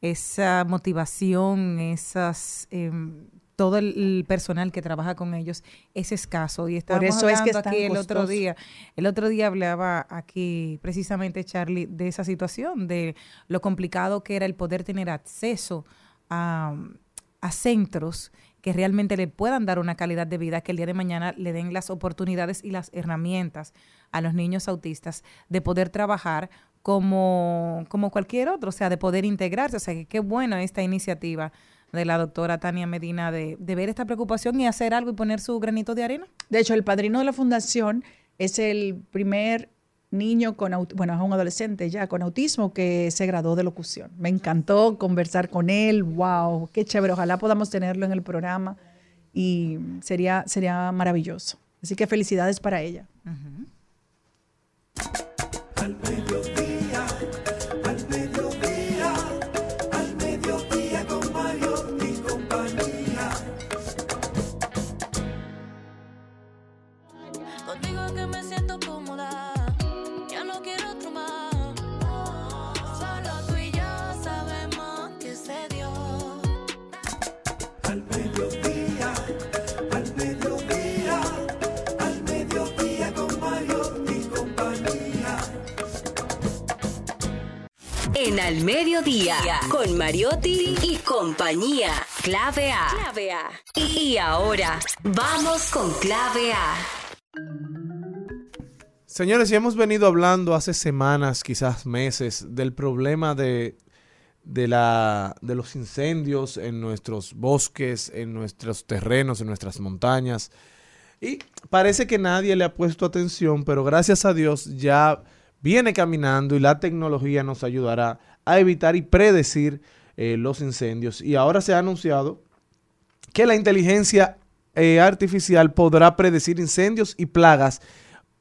esa motivación, esas, em, todo el, el personal que trabaja con ellos es escaso. Y estábamos eso es que hablando es tan aquí el otro día, el otro día hablaba aquí precisamente Charlie de esa situación, de lo complicado que era el poder tener acceso a, a centros que realmente le puedan dar una calidad de vida, que el día de mañana le den las oportunidades y las herramientas a los niños autistas de poder trabajar como, como cualquier otro, o sea, de poder integrarse. O sea, que qué bueno esta iniciativa de la doctora Tania Medina de, de ver esta preocupación y hacer algo y poner su granito de arena. De hecho, el padrino de la fundación es el primer niño con autismo, bueno, es un adolescente ya con autismo que se graduó de locución. Me encantó conversar con él, wow, qué chévere, ojalá podamos tenerlo en el programa y sería, sería maravilloso. Así que felicidades para ella. Al Mediodía, con Mariotti y compañía. Clave A. Clave A. Y ahora, vamos con Clave A. Señores, ya hemos venido hablando hace semanas, quizás meses, del problema de, de, la, de los incendios en nuestros bosques, en nuestros terrenos, en nuestras montañas. Y parece que nadie le ha puesto atención, pero gracias a Dios ya viene caminando y la tecnología nos ayudará a evitar y predecir eh, los incendios. Y ahora se ha anunciado que la inteligencia eh, artificial podrá predecir incendios y plagas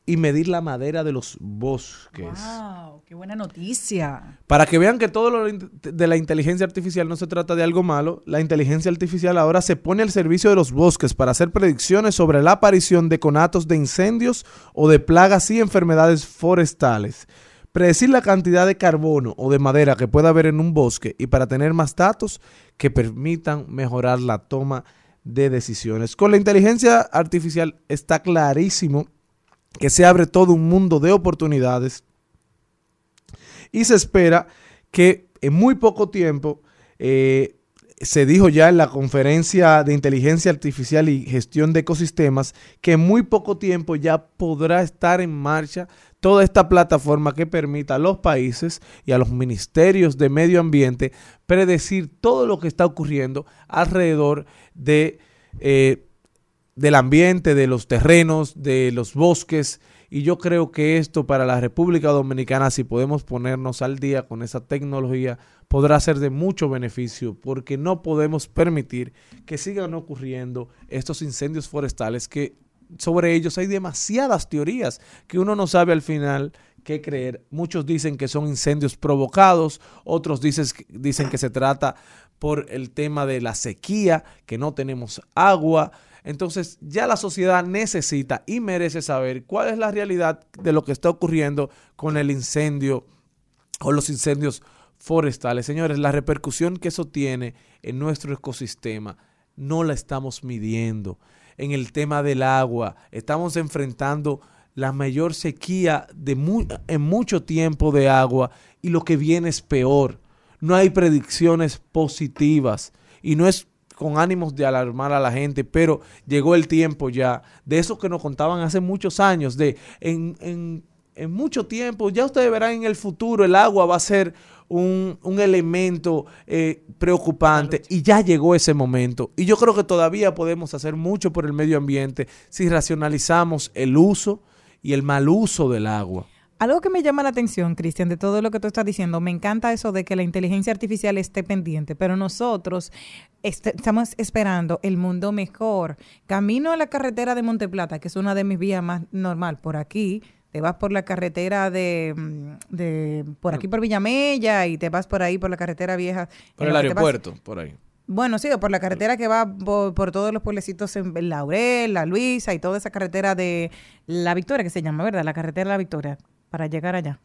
y medir la madera de los bosques. Wow, qué buena noticia. Para que vean que todo lo de la inteligencia artificial no se trata de algo malo, la inteligencia artificial ahora se pone al servicio de los bosques para hacer predicciones sobre la aparición de conatos de incendios o de plagas y enfermedades forestales. Predecir la cantidad de carbono o de madera que pueda haber en un bosque y para tener más datos que permitan mejorar la toma de decisiones. Con la inteligencia artificial está clarísimo que se abre todo un mundo de oportunidades y se espera que en muy poco tiempo, eh, se dijo ya en la conferencia de inteligencia artificial y gestión de ecosistemas, que en muy poco tiempo ya podrá estar en marcha toda esta plataforma que permita a los países y a los ministerios de medio ambiente predecir todo lo que está ocurriendo alrededor de, eh, del ambiente, de los terrenos, de los bosques. Y yo creo que esto para la República Dominicana, si podemos ponernos al día con esa tecnología, podrá ser de mucho beneficio, porque no podemos permitir que sigan ocurriendo estos incendios forestales que sobre ellos hay demasiadas teorías que uno no sabe al final qué creer. Muchos dicen que son incendios provocados, otros dicen, dicen que se trata por el tema de la sequía, que no tenemos agua. Entonces ya la sociedad necesita y merece saber cuál es la realidad de lo que está ocurriendo con el incendio o los incendios forestales. Señores, la repercusión que eso tiene en nuestro ecosistema no la estamos midiendo. En el tema del agua, estamos enfrentando la mayor sequía de mu en mucho tiempo de agua y lo que viene es peor. No hay predicciones positivas y no es con ánimos de alarmar a la gente, pero llegó el tiempo ya de eso que nos contaban hace muchos años, de en, en, en mucho tiempo, ya ustedes verán en el futuro, el agua va a ser un, un elemento eh, preocupante y ya llegó ese momento. Y yo creo que todavía podemos hacer mucho por el medio ambiente si racionalizamos el uso y el mal uso del agua. Algo que me llama la atención, Cristian, de todo lo que tú estás diciendo, me encanta eso de que la inteligencia artificial esté pendiente, pero nosotros este, estamos esperando el mundo mejor. Camino a la carretera de Monteplata, que es una de mis vías más normal, por aquí, te vas por la carretera de, mm, de por aquí por Villamella y te vas por ahí por la carretera vieja. Por el vas- aeropuerto, por ahí. bueno, sí, por la carretera que va por, por todos los pueblecitos en Laurel, La Luisa y toda esa carretera de La Victoria que se llama, ¿verdad? La carretera de La Victoria para llegar allá.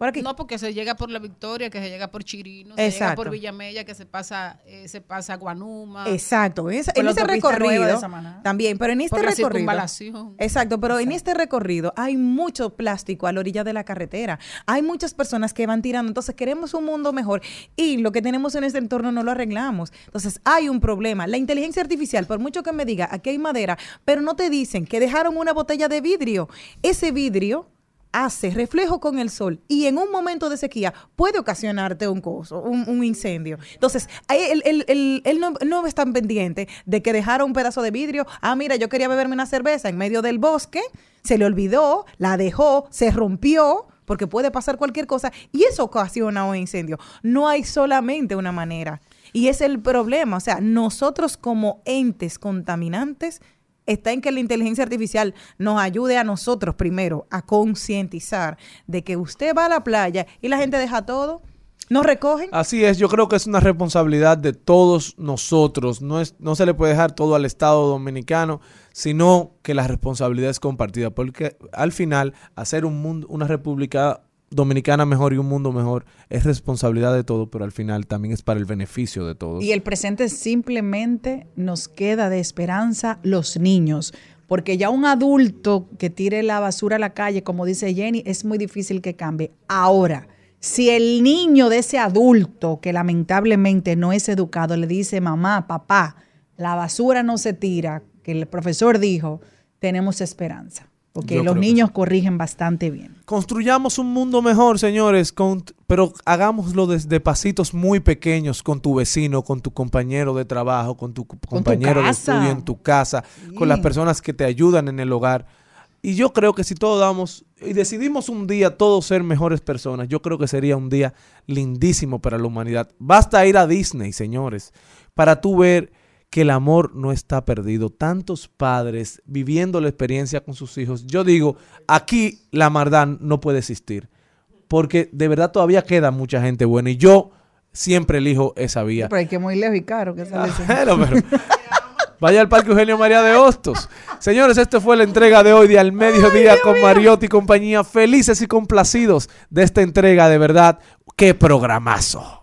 Por aquí. No, porque se llega por La Victoria, que se llega por Chirino, se llega por Villamella, que se pasa, eh, se pasa a Guanuma. Exacto, en ese, en recorrido también, pero en este Por recorrido. Exacto, pero en este recorrido hay mucho plástico a la orilla de la carretera. Hay muchas personas que van tirando, entonces queremos un mundo mejor y lo que tenemos en este entorno no lo arreglamos. Entonces hay un problema. La inteligencia artificial, por mucho que me diga, aquí hay madera, pero no te dicen que dejaron una botella de vidrio. Ese vidrio hace reflejo con el sol y en un momento de sequía puede ocasionarte un coso, un, incendio. Entonces, él, no, no es tan pendiente de que dejaron un pedazo de vidrio. Ah, mira, yo quería beberme una cerveza en medio del bosque, se le olvidó, la dejó, se rompió. Porque puede pasar cualquier cosa y eso ocasiona un incendio. No hay solamente una manera. Y es el problema. O sea, nosotros como entes contaminantes está en que la inteligencia artificial nos ayude a nosotros primero a concientizar de que usted va a la playa y la gente deja todo, no recogen. Así es, yo creo que es una responsabilidad de todos nosotros. No, es, no se le puede dejar todo al Estado dominicano, sino que la responsabilidad es compartida. Porque al final, hacer un mundo, una república dominicana mejor y un mundo mejor es responsabilidad de todos, pero al final también es para el beneficio de todos. Y el presente simplemente nos queda de esperanza los niños. Porque ya un adulto que tire la basura a la calle, como dice Jenny, es muy difícil que cambie. Ahora, si el niño de ese adulto que lamentablemente no es educado le dice, mamá, papá, la basura no se tira, que el profesor dijo, tenemos esperanza. Porque Yo los niños corrigen bastante bien. Construyamos un mundo mejor, señores, con- pero hagámoslo desde pasitos muy pequeños con tu vecino, con tu compañero de trabajo, con tu compañero de estudio en tu casa, con las personas que te ayudan en el hogar. Y yo creo que si todos damos y decidimos un día todos ser mejores personas, yo creo que sería un día lindísimo para la humanidad. Basta ir a Disney, señores, para tú ver que el amor no está perdido. Tantos padres viviendo la experiencia con sus hijos. Yo digo, aquí la maldad no puede existir. Porque de verdad todavía queda mucha gente buena. Y yo siempre elijo esa vía. Pero hay que muy lejos y caro. Que sale Bueno, pero vaya al Parque Eugenio María de Hostos. Señores, esta fue la entrega de hoy de Al Mediodía con Mariotti y compañía. Felices y complacidos de esta entrega, de verdad. ¡Qué programazo!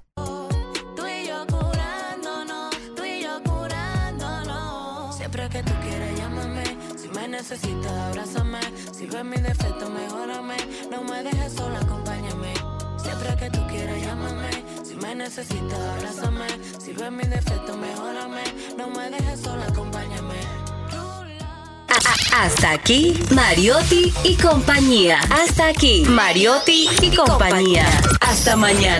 Necesitas, abrázame. Si ves mi defecto, mejórame. No me dejes sola, acompáñame. Hasta aquí, Mariotti y compañía. Hasta aquí, Mariotti y compañía. Hasta mañana.